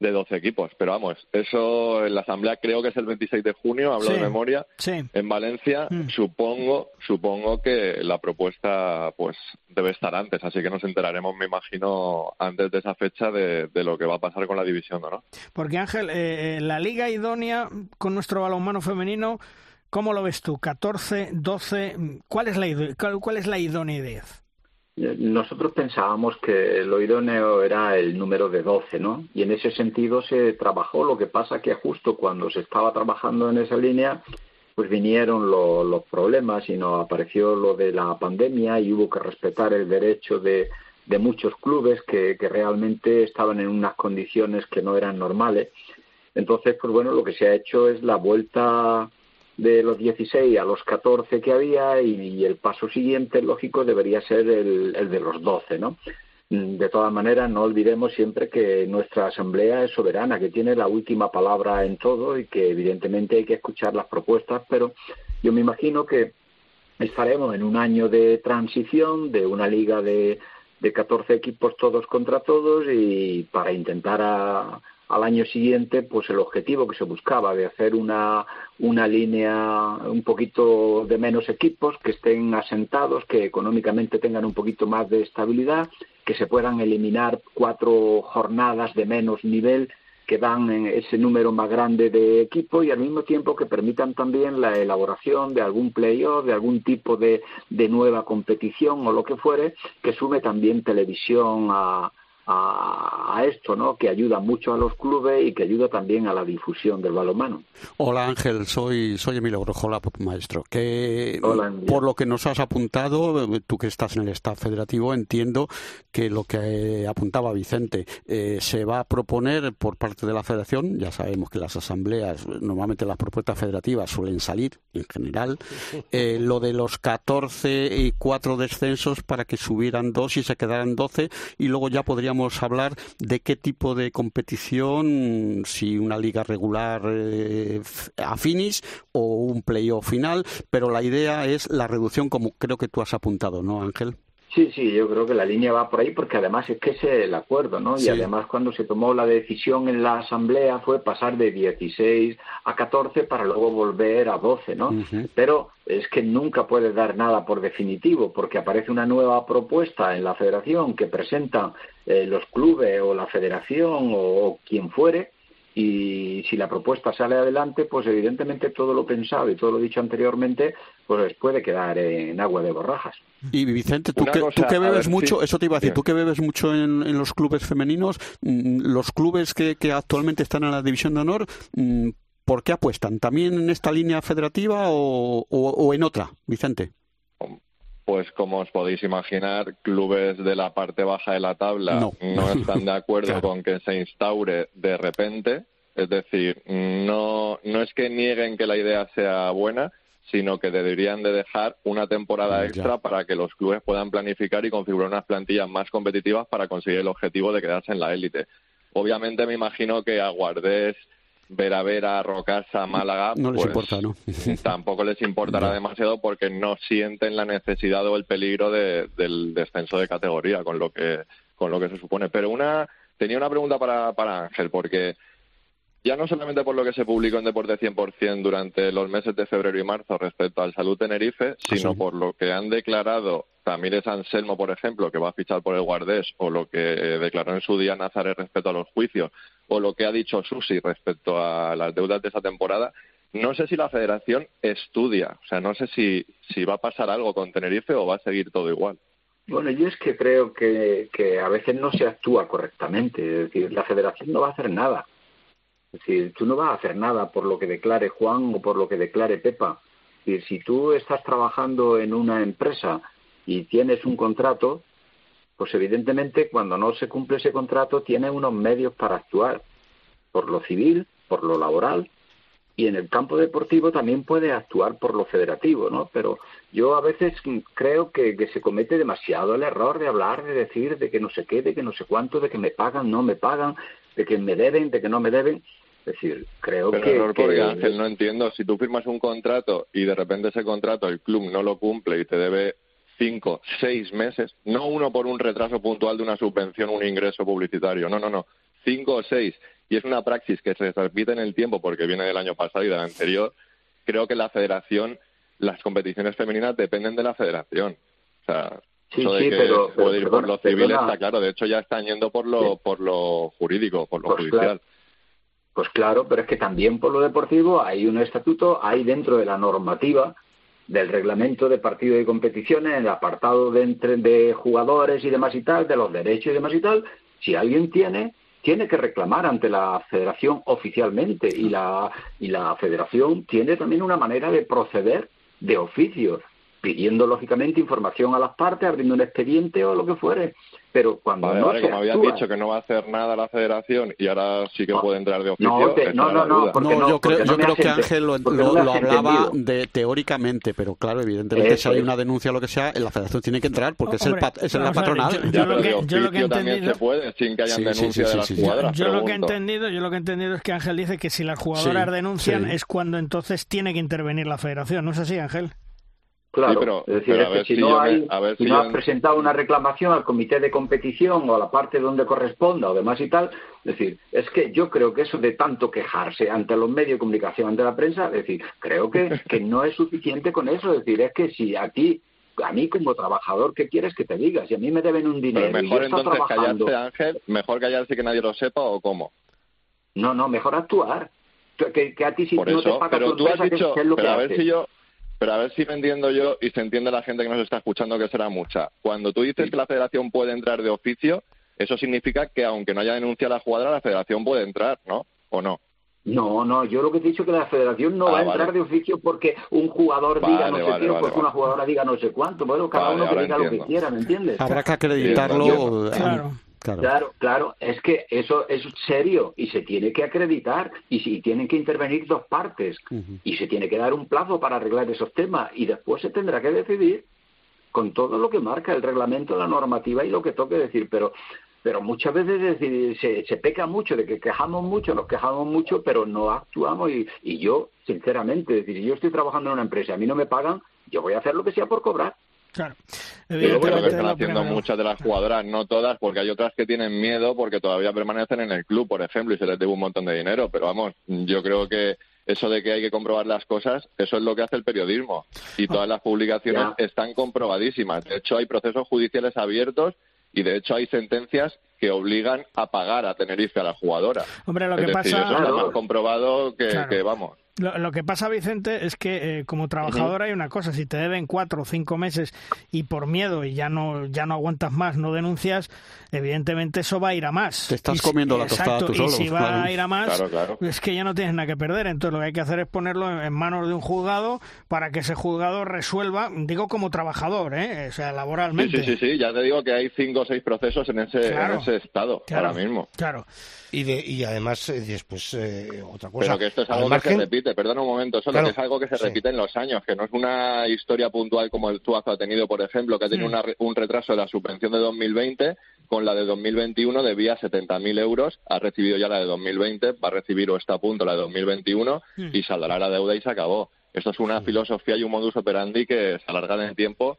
de 12 equipos. Pero vamos, eso en la asamblea creo que es el 26 de junio, hablo de memoria, en Valencia. Mm. Supongo, supongo que la propuesta pues debe estar antes, así que nos enteraremos, me imagino, antes de esa fecha de, lo que va a pasar con la división, ¿no? Porque Ángel, eh, eh, la liga idónea con nuestro balonmano femenino ¿Cómo lo ves tú? 14, 12, ¿cuál es la, cuál es la idoneidad? Nosotros pensábamos que lo idóneo era el número de 12, ¿no? Y en ese sentido se trabajó. Lo que pasa que justo cuando se estaba trabajando en esa línea, pues vinieron los problemas y nos apareció lo de la pandemia y hubo que respetar el derecho de, de muchos clubes que, que realmente estaban en unas condiciones que no eran normales. Entonces, pues bueno, lo que se ha hecho es la vuelta de los 16 a los 14 que había y, el paso siguiente, lógico, debería ser el, el de los 12, ¿no? Mm, de todas maneras, no olvidemos siempre que nuestra Asamblea es soberana, que tiene la última palabra en todo y que evidentemente hay que escuchar las propuestas, pero yo me imagino que estaremos en un año de transición, de una liga de, de 14 equipos todos contra todos y para intentar al año siguiente, pues el objetivo que se buscaba de hacer una, una línea un poquito de menos equipos, que estén asentados, que económicamente tengan un poquito más de estabilidad, que se puedan eliminar cuatro jornadas de menos nivel que dan ese número más grande de equipos y al mismo tiempo que permitan también la elaboración de algún playoff, de algún tipo de, de nueva competición o lo que fuere, que sume también televisión a, a, esto, ¿no? Que ayuda mucho a los clubes y que ayuda también a la difusión del balonmano. Hola Ángel, soy soy Emilio Brojola, maestro. Que por lo que nos has apuntado, tú que estás en el staff federativo, entiendo que lo que apuntaba Vicente eh, se va a proponer por parte de la Federación. Ya sabemos que las asambleas, normalmente las propuestas federativas suelen salir en general. Eh, lo de los 14 y 4 descensos para que subieran dos y se quedaran 12 y luego ya podríamos hablar de qué tipo de competición, si una liga regular eh, a finis o un playoff final, pero la idea es la reducción como creo que tú has apuntado, ¿no, Ángel? Sí, sí, yo creo que la línea va por ahí porque además es que es el acuerdo, ¿no? Y además cuando se tomó la decisión en la asamblea fue pasar de 16 a 14 para luego volver a 12, ¿no? Pero es que nunca puede dar nada por definitivo porque aparece una nueva propuesta en la federación que presentan eh, los clubes o la federación o quien fuere y si la propuesta sale adelante, pues evidentemente todo lo pensado y todo lo dicho anteriormente, pues puede quedar en agua de borrajas. Y Vicente, tú, que, tú que, bebes mucho, eso te iba a decir, tú que bebes mucho en, los clubes femeninos, mm, los clubes que, actualmente están en la división de honor, mm, ¿por qué apuestan? ¿También en esta línea federativa o en otra, Vicente? Pues como os podéis imaginar, clubes de la parte baja de la tabla no, están de acuerdo con que se instaure de repente. Es decir, no, no es que nieguen que la idea sea buena, sino que deberían de dejar una temporada extra para que los clubes puedan planificar y configurar unas plantillas más competitivas para conseguir el objetivo de quedarse en la élite. Obviamente me imagino que Aguardés ver a ver a Rocasa, Málaga, no les pues, importa, ¿no? tampoco les importará demasiado porque no sienten la necesidad o el peligro del descenso de categoría con lo que con lo que se supone. Pero una tenía una pregunta para, para Ángel porque ya no solamente por lo que se publicó en Deporte 100% durante los meses de febrero y marzo respecto al Salud Tenerife, sino por lo que han declarado Tamires Anselmo, por ejemplo, que va a fichar por el Guardés, o lo que declaró en su día Nazaret respecto a los juicios, o lo que ha dicho Susi respecto a las deudas de esa temporada, no sé si la federación estudia, o sea, no sé si, si va a pasar algo con Tenerife o va a seguir todo igual. Bueno, yo es que creo que, que a veces no se actúa correctamente, es decir, la federación no va a hacer nada es decir, tú no vas a hacer nada por lo que declare Juan o por lo que declare Pepa. Si tú estás trabajando en una empresa y tienes un contrato, pues evidentemente cuando no se cumple ese contrato tienes unos medios para actuar, por lo civil, por lo laboral, y en el campo deportivo también puedes actuar por lo federativo, ¿no? Pero yo a veces creo que, que, se comete demasiado el error de hablar, de decir, de que no se quede, de que no sé cuánto, de que me pagan, no me pagan, de que me deben, de que no me deben. Es decir, creo Pero que, error porque, Ángel, no entiendo. Si tú firmas un contrato y de repente ese contrato el club no lo cumple y te debe cinco, seis meses, no uno por un retraso puntual de una subvención, un ingreso publicitario, no, no, no, cinco o seis, y es una praxis que se repite en el tiempo porque viene del año pasado y del anterior, creo que la federación, las competiciones femeninas dependen de la federación. O sea, Sí, eso de sí, que pero- pero, ir por perdona, lo civil perdona. está claro. De hecho, ya están yendo por lo, por lo jurídico, por lo Pues judicial. claro. Pues claro, pero es que también por lo deportivo hay un estatuto, hay dentro de la normativa del reglamento de partido y competiciones, en el apartado de, entre, de jugadores y demás y tal, de los derechos y demás y tal, si alguien tiene, tiene que reclamar ante la federación oficialmente y la, y la federación tiene también una manera de proceder de oficio, pidiendo lógicamente información a las partes, abriendo un expediente o lo que fuere. Pero cuando Vale, no vale, se como habías actúa- dicho que no va a hacer nada la federación y ahora sí que puede entrar de oficio. no, te- no, no, no, porque yo creo, yo que Ángel lo, hablaba de teóricamente, pero claro, evidentemente si Eso hay es. una denuncia o lo que sea, la federación tiene que entrar porque es, el es la patronal. yo- lo que- de yo lo que he entendido- se puede sin que hayan Sí, sí, denuncia sí, de las sí, sí. jugadoras. Yo lo que he entendido, yo lo que he entendido es que Ángel dice que si las jugadoras Sí, denuncian sí. es cuando entonces tiene que intervenir la federación, ¿no es así, Ángel? Claro, Sí, pero- es decir, pero es que si, si no, me- hay, a ver si si no has en- presentado una reclamación al comité de competición o a la parte donde corresponda o demás y tal, es decir, es que yo creo que eso de tanto quejarse ante los medios de comunicación, ante la prensa, es decir, creo que, que no es suficiente con eso, es decir, es que si a ti, a mí como trabajador, ¿qué quieres que te diga? Si a mí me deben un dinero Pero y yo mejor estoy entonces trabajando, callarse, Ángel, mejor callarse y que nadie lo sepa o cómo. no, no, mejor actuar. Que, que a ti si Por no te paga pero tu tú has empresa, ¿qué- dicho, qué es lo pero que a ver haces? si yo, pero a ver si me entiendo yo y se entiende la gente que nos está escuchando que será mucha. Cuando tú dices que la federación puede entrar de oficio, eso significa que aunque no haya denuncia a la jugadora, la federación puede entrar, ¿no? ¿O no? No, no, yo lo que te he dicho es que la federación no Ah, va a vale. entrar de oficio porque un jugador diga Vale, no sé vale, qué o vale, porque vale. una jugadora diga no sé cuánto. Bueno, cada Vale, uno que diga lo que quiera, ¿me entiendes? Habrá que acreditarlo. Claro. Claro. Claro, claro, es que eso es serio y se tiene que acreditar y si tienen que intervenir dos partes y se tiene que dar un plazo para arreglar esos temas y después se tendrá que decidir con todo lo que marca el reglamento, la normativa y lo que toque decir, pero pero muchas veces decir, se, se peca mucho de que quejamos mucho, nos quejamos mucho, pero no actuamos y, y yo, sinceramente, es decir, si yo estoy trabajando en una empresa y a mí no me pagan, yo voy a hacer lo que sea por cobrar. Claro. Yo creo que están haciendo primero. muchas de las jugadoras, no todas, porque hay otras que tienen miedo porque todavía permanecen en el club, por ejemplo, y se les debe un montón de dinero. Pero vamos, yo creo que eso de que hay que comprobar las cosas, eso es lo que hace el periodismo. Y todas las publicaciones Ya. están comprobadísimas. De hecho, hay procesos judiciales abiertos y de hecho hay sentencias que obligan a pagar a Tenerife a la jugadora. Hombre, lo es que decir, pasa- eso más comprobado que, Claro. que, vamos. Lo, lo que pasa, Vicente, es que eh, como trabajador hay una cosa, si te deben cuatro o cinco meses y por miedo y ya no ya no aguantas más, no denuncias, evidentemente eso va a ir a más. Te estás Y si- comiendo la tostada exacto, tú Y solo, si va claro. a ir a más, Claro, claro. es que ya no tienes nada que perder. Entonces lo que hay que hacer es ponerlo en- en manos de un juzgado para que ese juzgado resuelva, digo como trabajador, ¿eh? o sea, laboralmente. sí, sí, sí, ya te digo que hay cinco o seis procesos en ese, Claro. en ese estado ahora mismo. Claro. Y, de, y además, eh, después, eh, otra cosa. Pero que esto es algo que se repite, perdona un momento, solo que es algo que se repite en los años, que no es una historia puntual como el Tuazo ha tenido, por ejemplo, que ha tenido mm. un retraso de la subvención de 2020, con la de 2021 debía 70.000 euros, ha recibido ya la de 2020, va a recibir o está a punto la de 2021 mm. y saldrá la deuda y se acabó. Esto es una filosofía y un modus operandi que se alarga en el tiempo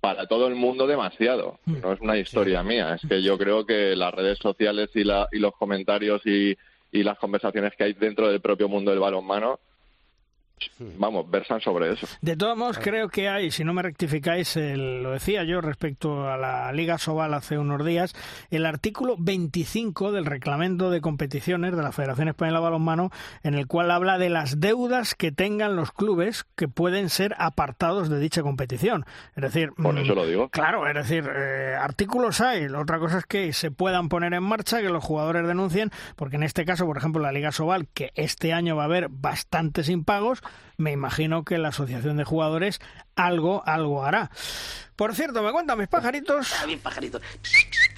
para todo el mundo demasiado. Mm. No es una historia mía, es que yo creo que las redes sociales y, la, y los comentarios y, y las conversaciones que hay dentro del propio mundo del balonmano vamos, versan sobre eso. De todos modos, creo que hay, si no me rectificáis, lo decía yo respecto a la Liga Sobal hace unos días, el artículo 25 del reglamento de competiciones de la Federación Española de Balonmano, en el cual habla de las deudas que tengan los clubes que pueden ser apartados de dicha competición. Es decir, por eso lo digo. Claro, es decir, eh, artículos hay. La otra cosa es que se puedan poner en marcha, que los jugadores denuncien, porque en este caso, por ejemplo, la Liga Sobal, que este año va a haber bastantes impagos, me imagino que la asociación de jugadores algo, algo hará. Por cierto, me cuentan mis pajaritos.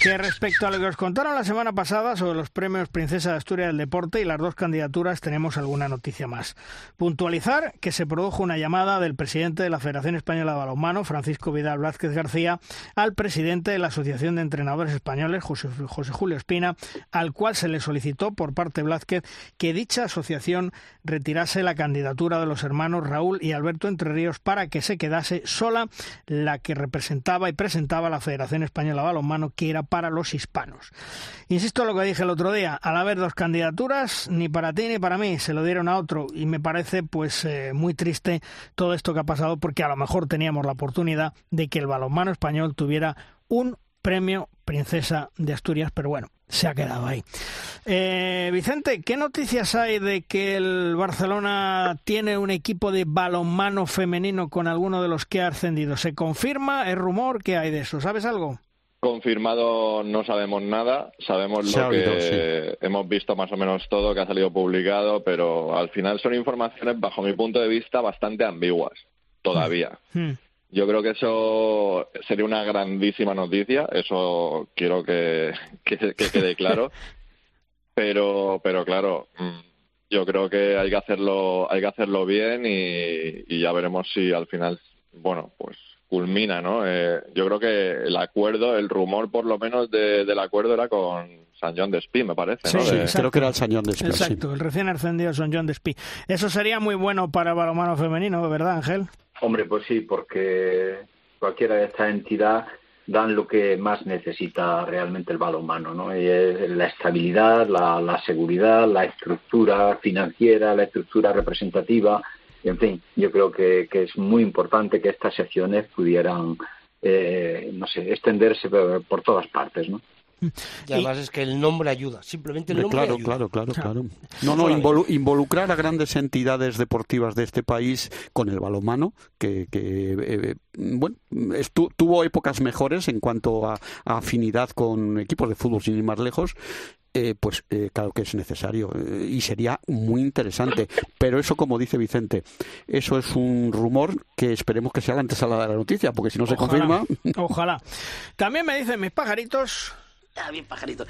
que respecto a lo que os contaron la semana pasada sobre los premios Princesa de Asturias del Deporte y las dos candidaturas tenemos alguna noticia más. Puntualizar que se produjo una llamada del presidente de la Federación Española de Balonmano, Francisco Vidal Blázquez García, al presidente de la Asociación de Entrenadores Españoles, José, Julio Espina, al cual se le solicitó por parte de Blázquez que dicha asociación retirase la candidatura de los hermanos Raúl y Alberto Entre Ríos para que se sola la que representaba y presentaba la Federación Española de Balonmano, que era para los hispanos. Insisto en lo que dije el otro día, al haber dos candidaturas, ni para ti ni para mí, se lo dieron a otro y me parece pues eh, muy triste todo esto que ha pasado porque a lo mejor teníamos la oportunidad de que el balonmano español tuviera un premio Princesa de Asturias, pero bueno, se ha quedado ahí. Eh, Vicente, ¿qué noticias hay de que el Barcelona tiene un equipo de balonmano femenino con alguno de los que ha ascendido? ¿Se confirma? ¿Es rumor? ¿Qué hay de eso? ¿Sabes algo? Confirmado no sabemos nada, sabemos lo que hemos visto más o menos todo que ha salido publicado, pero al final son informaciones, bajo mi punto de vista, bastante ambiguas todavía. Hmm. Yo creo que eso sería una grandísima noticia, eso quiero que, quede claro, pero, pero claro, mm, yo creo que hay que hacerlo, hay que hacerlo bien y, y ya veremos si al final, bueno, pues culmina, ¿no? Eh, yo creo que el acuerdo, el rumor por lo menos del acuerdo era con San John de Espí, me parece, ¿no? Sí, creo que era el San John de Espí. Exacto, el recién ascendido San John de Espí. Eso sería muy bueno para el balonmano femenino, ¿verdad, Ángel? Hombre, pues sí, porque cualquiera de estas entidades dan lo que más necesita realmente el balonmano, ¿no? Y la estabilidad, la, la seguridad, la estructura financiera, la estructura representativa, en fin, yo creo que, es muy importante que estas secciones pudieran, eh, no sé, extenderse por, todas partes, ¿no? Y además es que el nombre ayuda, simplemente el nombre claro, ayuda. Claro, claro, claro. No, no, involucrar a grandes entidades deportivas de este país con el balonmano, que, que eh, bueno, tuvo épocas mejores en cuanto a, afinidad con equipos de fútbol sin ir más lejos, eh, pues eh, claro que es necesario eh, y sería muy interesante. Pero eso, como dice Vicente, eso es un rumor que esperemos que sea antes a la de la noticia, porque si no se confirma. Ojalá. También me dicen mis pajaritos. Bien, pajaritos.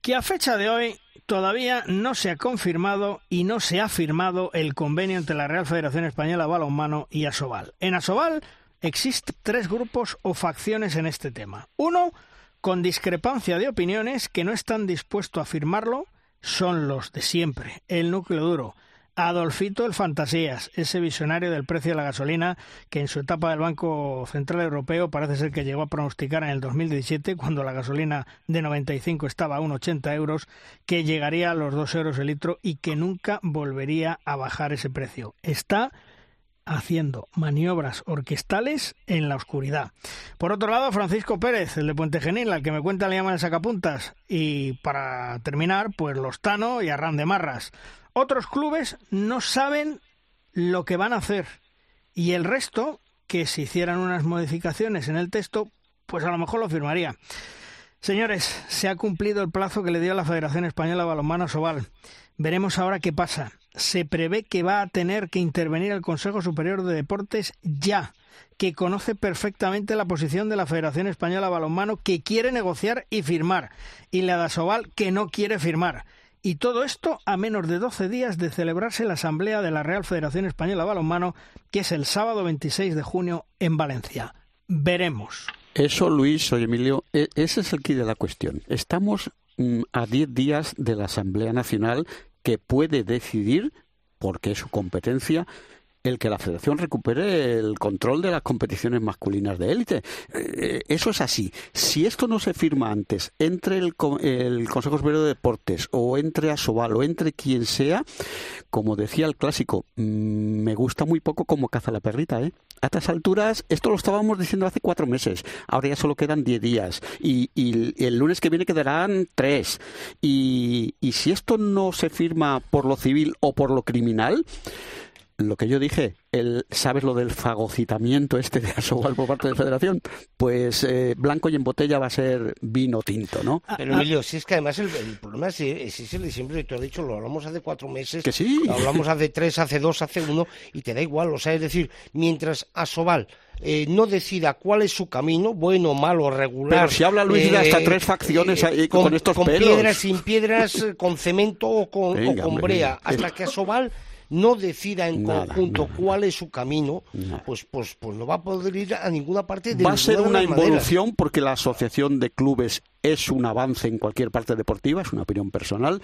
Que a fecha de hoy todavía no se ha confirmado y no se ha firmado el convenio entre la Real Federación Española de Balonmano y Asobal. En Asobal existen tres grupos o facciones en este tema. Uno, con discrepancia de opiniones que no están dispuestos a firmarlo son los de siempre, el núcleo duro. Adolfito el Fantasías, ese visionario del precio de la gasolina que en su etapa del Banco Central Europeo parece ser que llegó a pronosticar en el 2017, cuando la gasolina de 95 estaba a 1,80 euros, que llegaría a los 2 euros el litro y que nunca volvería a bajar ese precio. Está haciendo maniobras orquestales en la oscuridad. Por otro lado, Francisco Pérez, el de Puente Genil, al que me cuenta le llaman sacapuntas. Y para terminar, pues los Tano y Arran de Marras. Otros clubes no saben lo que van a hacer. Y el resto, que si hicieran unas modificaciones en el texto, pues a lo mejor lo firmaría. Señores, se ha cumplido el plazo que le dio la Federación Española de Balonmano Sobal. Veremos ahora qué pasa se prevé que va a tener que intervenir el Consejo Superior de Deportes ya, que conoce perfectamente la posición de la Federación Española de Balonmano, que quiere negociar y firmar, y la de Asobal, que no quiere firmar. Y todo esto a menos de 12 días de celebrarse la Asamblea de la Real Federación Española de Balonmano, que es el sábado 26 de junio en Valencia. Veremos. Eso, Luis, soy Emilio, e, ese es el quid de la cuestión. Estamos mm, a 10 días de la Asamblea Nacional que puede decidir, porque es su competencia, el que la federación recupere el control de las competiciones masculinas de élite. Eh, eso es así. Si esto no se firma antes entre el, Consejo Superior de Deportes o entre Asobal o entre quien sea, como decía el clásico, mm, me gusta muy poco como caza la perrita. ¿eh? A estas alturas, esto lo estábamos diciendo hace cuatro meses. Ahora ya solo quedan diez días. Y, el lunes que viene quedarán tres. Y, y si esto no se firma por lo civil o por lo criminal, lo que yo dije, el, ¿sabes lo del fagocitamiento este de Asobal por parte de la Federación? Pues eh, blanco y en botella va a ser vino tinto, ¿no? Ah, Pero ah. Emilio, si es que además el, problema es, es, el de siempre, te he dicho, lo hablamos hace cuatro meses, que sí. lo hablamos hace tres, hace dos, hace uno, y te da igual, o sea, es decir, mientras Asobal eh, no decida cuál es su camino, bueno, malo, regular. Pero si habla Luis de hasta eh, tres facciones ahí, con, estos con pelos. piedras, sin piedras, con cemento o con, o con brea, hasta que Asobal no decida en conjunto cuál es su camino, pues, pues, pues no va a poder ir a ninguna parte de Va a ser una involución porque la asociación de clubes es un avance en cualquier parte deportiva, es una opinión personal,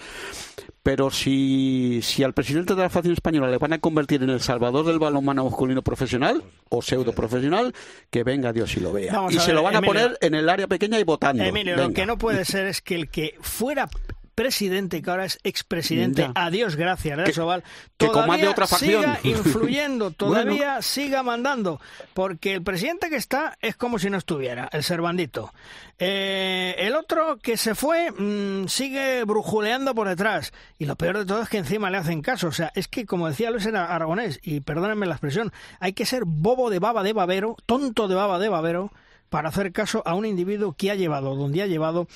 pero si, si al presidente de la Federación Española le van a convertir en el salvador del balonmano masculino profesional o pseudo profesional, que venga Dios y lo vea. y se lo van a poner en el área pequeña y votando. Emilio, lo que no puede ser es que el que fuera presidente que ahora es expresidente, adiós, gracias, ¿eh, Sobal, todavía otra siga influyendo, todavía siga mandando, porque el presidente que está es como si no estuviera, el Servandito. Eh, el otro que se fue mm, sigue brujuleando por detrás, y lo peor de todo es que encima le hacen caso, o sea, es que como decía Luis Aragonés, y perdónenme la expresión, hay que ser bobo de baba de babero, tonto de baba de babero, para hacer caso a un individuo que ha llevado donde ha llevado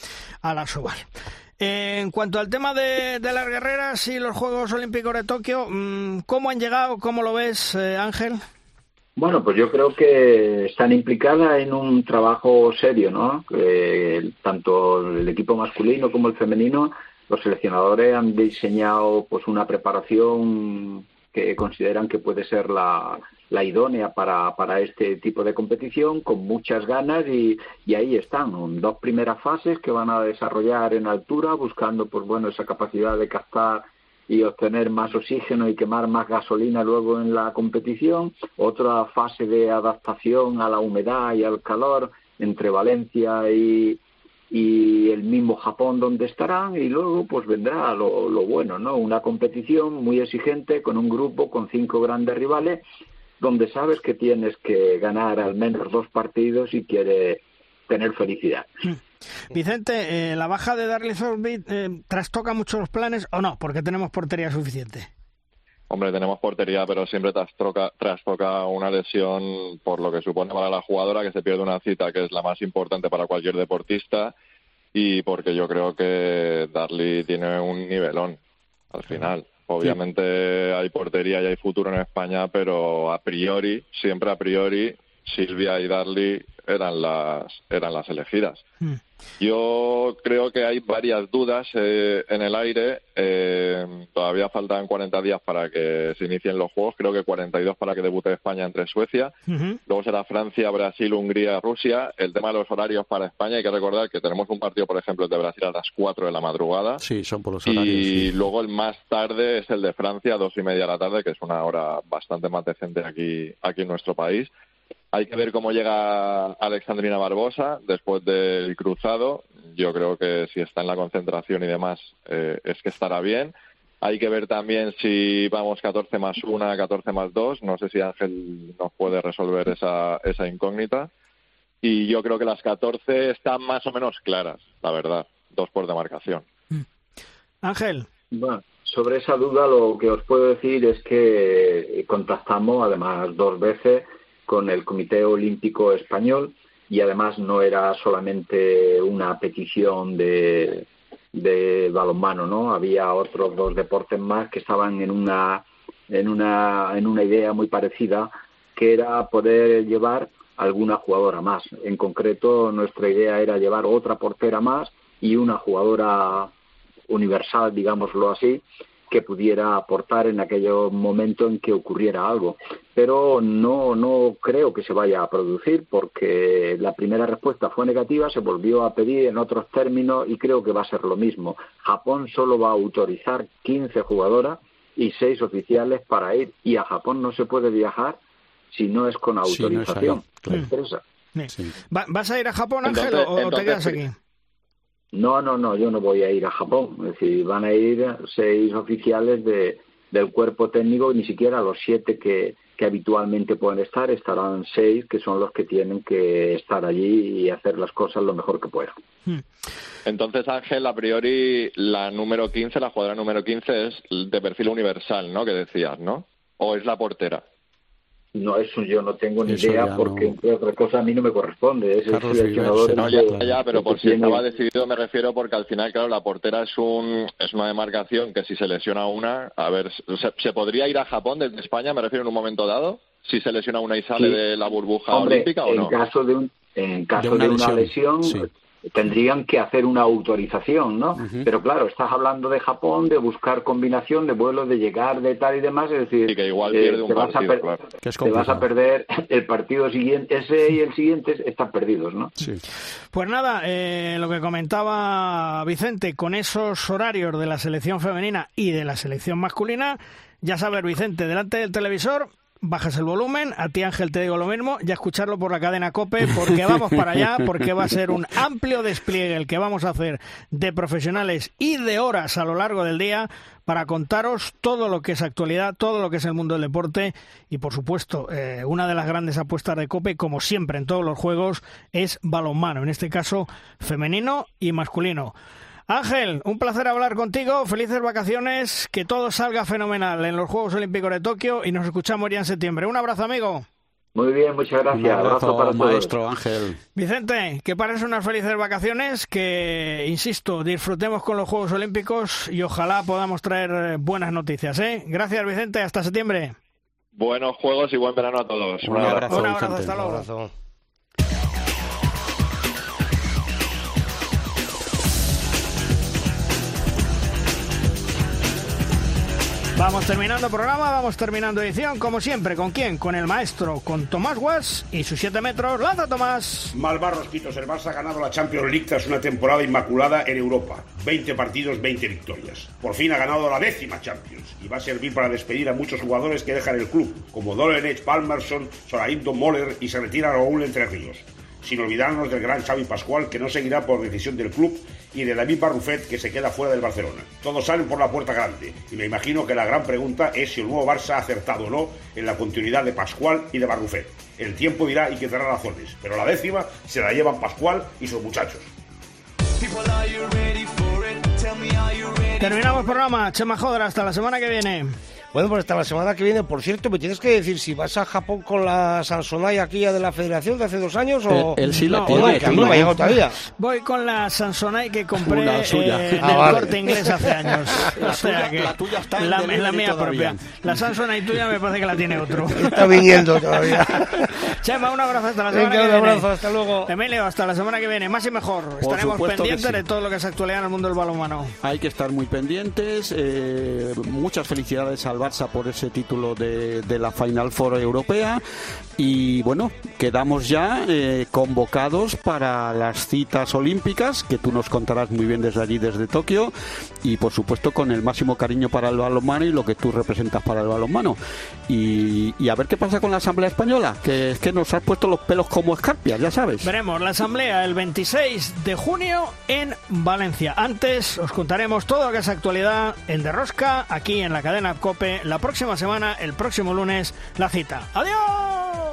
a la Sobal. En cuanto al tema de, las guerreras y los Juegos Olímpicos de Tokio, mm, ¿cómo han llegado? ¿Cómo lo ves, eh, Ángel? Bueno, pues yo creo que están implicadas en un trabajo serio, ¿no? tanto el equipo masculino como el femenino, los seleccionadores han diseñado pues una preparación que consideran que puede ser la, la idónea para, para este tipo de competición con muchas ganas y, y ahí están dos primeras fases que van a desarrollar en altura buscando pues bueno esa capacidad de captar y obtener más oxígeno y quemar más gasolina luego en la competición otra fase de adaptación a la humedad y al calor entre Valencia y, y el mismo Japón donde estarán y luego pues vendrá lo, lo bueno, ¿no? Una competición muy exigente con un grupo con cinco grandes rivales donde sabes que tienes que ganar al menos dos partidos y quiere tener felicidad. Hmm. Vicente, eh, ¿la baja de Darley Thornby eh, trastoca mucho los planes o no? Porque tenemos portería suficiente. Hombre, tenemos portería, pero siempre trastoca, trastoca una lesión por lo que supone para la jugadora que se pierde una cita que es la más importante para cualquier deportista y porque yo creo que Darley tiene un nivelón al final. Obviamente hay portería y hay futuro en España, pero a priori, siempre a priori, Silvia y Darly eran las, eran las elegidas. Hmm. Yo creo que hay varias dudas eh, en el aire. Eh, todavía faltan 40 días para que se inicien los juegos. Creo que 42 para que debute España entre Suecia. Luego será Francia, Brasil, Hungría, Rusia. El tema de los horarios para España, hay que recordar que tenemos un partido, por ejemplo, de Brasil a las 4 de la madrugada. Sí, son por los horarios. Y luego el más tarde es el de Francia, a dos y media de la tarde, que es una hora bastante más decente aquí, aquí en nuestro país. Hay que ver cómo llega Alexandrina Barbosa después del cruzado. Yo creo que si está en la concentración y demás, eh, es que estará bien. Hay que ver también si vamos 14 más 1, 14 más 2. No sé si Ángel nos puede resolver esa, esa incógnita. Y yo creo que las 14 están más o menos claras, la verdad. Dos por demarcación. Mm. Ángel. Bueno, sobre esa duda lo que os puedo decir es que contactamos además dos veces con el Comité Olímpico Español y además no era solamente una petición de, de balonmano, ¿no? Había otros dos deportes más que estaban en una en una en una idea muy parecida que era poder llevar alguna jugadora más. En concreto, nuestra idea era llevar otra portera más y una jugadora universal, digámoslo así, que pudiera aportar en aquel momento en que ocurriera algo. Pero no, no creo que se vaya a producir porque la primera respuesta fue negativa, se volvió a pedir en otros términos y creo que va a ser lo mismo. Japón solo va a autorizar 15 jugadoras y 6 oficiales para ir y a Japón no se puede viajar si no es con autorización empresa. ¿Vas a ir a Japón, Ángel, o te quedas aquí? No, no, no, yo no voy a ir a Japón. Es decir, van a ir seis oficiales de, del cuerpo técnico, ni siquiera los siete que, que habitualmente pueden estar, estarán seis que son los que tienen que estar allí y hacer las cosas lo mejor que puedan. Hmm. Entonces, Ángel, a priori, la número 15, la jugadora número 15 es de perfil universal, ¿no? Que decías, ¿no? ¿O es la portera? No, eso yo no tengo ni idea porque, entre otras cosas, a mí no me corresponde. Es el seleccionador. No, ya, ya, pero por si estaba decidido me refiero porque al final, claro, la portera es un es una demarcación que si se lesiona una, a ver, ¿se, podría ir a Japón desde España, me refiero en un momento dado? Si se lesiona una y sale de la burbuja olímpica o no. En caso de, un, en caso de una, lesión, tendrían que hacer una autorización, ¿no? Pero claro, estás hablando de Japón, de buscar combinación de vuelos, de llegar, de tal y demás, es decir, que igual eh, pierde un te, vas te, vas a perder el partido siguiente, ese y el siguiente están perdidos, ¿no? Sí. Pues nada, eh, lo que comentaba Vicente, con esos horarios de la selección femenina y de la selección masculina, ya sabes, Vicente, delante del televisor, bajas el volumen, a ti Ángel te digo lo mismo, ya escucharlo por la cadena Cope, porque vamos para allá, porque va a ser un amplio despliegue el que vamos a hacer de profesionales y de horas a lo largo del día para contaros todo lo que es actualidad, todo lo que es el mundo del deporte y por supuesto eh, una de las grandes apuestas de Cope, como siempre en todos los juegos, es balonmano, en este caso femenino y masculino. Ángel, un placer hablar contigo. Felices vacaciones. Que todo salga fenomenal en los Juegos Olímpicos de Tokio y nos escuchamos ya en septiembre. Un abrazo, amigo. Muy bien, muchas gracias. Un abrazo, para maestro Ángel. Vicente, que pares unas felices vacaciones, que, insisto, disfrutemos con los Juegos Olímpicos y ojalá podamos traer buenas noticias. ¿eh? Gracias, Vicente. Hasta septiembre. Buenos Juegos y buen verano a todos. Un, abrazo. Un abrazo, hasta luego. Vamos terminando programa, vamos terminando edición, como siempre, ¿con quién? Con el maestro, con Tomás Guas y sus 7 metros. ¡Lanza, Tomás! Malvarros, Pitos, el Barça ha ganado la Champions League tras una temporada inmaculada en Europa. 20 partidos, 20 victorias. Por fin ha ganado la décima Champions y va a servir para despedir a muchos jugadores que dejan el club, como Dolenech, Palmerson, Soraimton Moller y se retira Raúl Entre Ríos sin olvidarnos del gran Xavi Pascual, que no seguirá por decisión del club, y de David Barrufet, que se queda fuera del Barcelona. Todos salen por la puerta grande, y me imagino que la gran pregunta es si el nuevo Barça ha acertado o no en la continuidad de Pascual y de Barrufet. El tiempo dirá y que dará razones, pero la décima se la llevan Pascual y sus muchachos. Terminamos el programa. Chema Joder, hasta la semana que viene. Bueno, pues hasta la semana que viene. Por cierto, me tienes que decir si vas a Japón con la Samsonite aquí de la Federación de hace dos años o... Él, sí la no, tiene. que a mí no me ha llegado todavía. Voy con la Samsonite que compré eh, en ah, el corte inglés hace años. La, o sea que la tuya está en la, la mía propia. La Samsonite tuya me parece que la tiene otro. Está viniendo todavía. Chema, un abrazo hasta la semana que viene. Un abrazo, hasta luego. Emilio, hasta la semana que viene. Más y mejor. Estaremos pendientes de todo lo que es actualidad en el mundo del balonmano. Hay que estar muy pendientes. Eh, muchas felicidades al Barça por ese título de, de la Final Four europea y bueno, quedamos ya eh, convocados para las citas olímpicas, que tú nos contarás muy bien desde allí, desde Tokio, y por supuesto con el máximo cariño para el balonmano y lo que tú representas para el balonmano. Y, y a ver qué pasa con la Asamblea Española, que es que nos has puesto los pelos como escarpias, ya sabes. Veremos la Asamblea el 26 de junio en Valencia. Antes os contaremos todo lo actualidad en Derrosca, aquí en la cadena COPE, la próxima semana, el próximo lunes, la cita. ¡Adiós!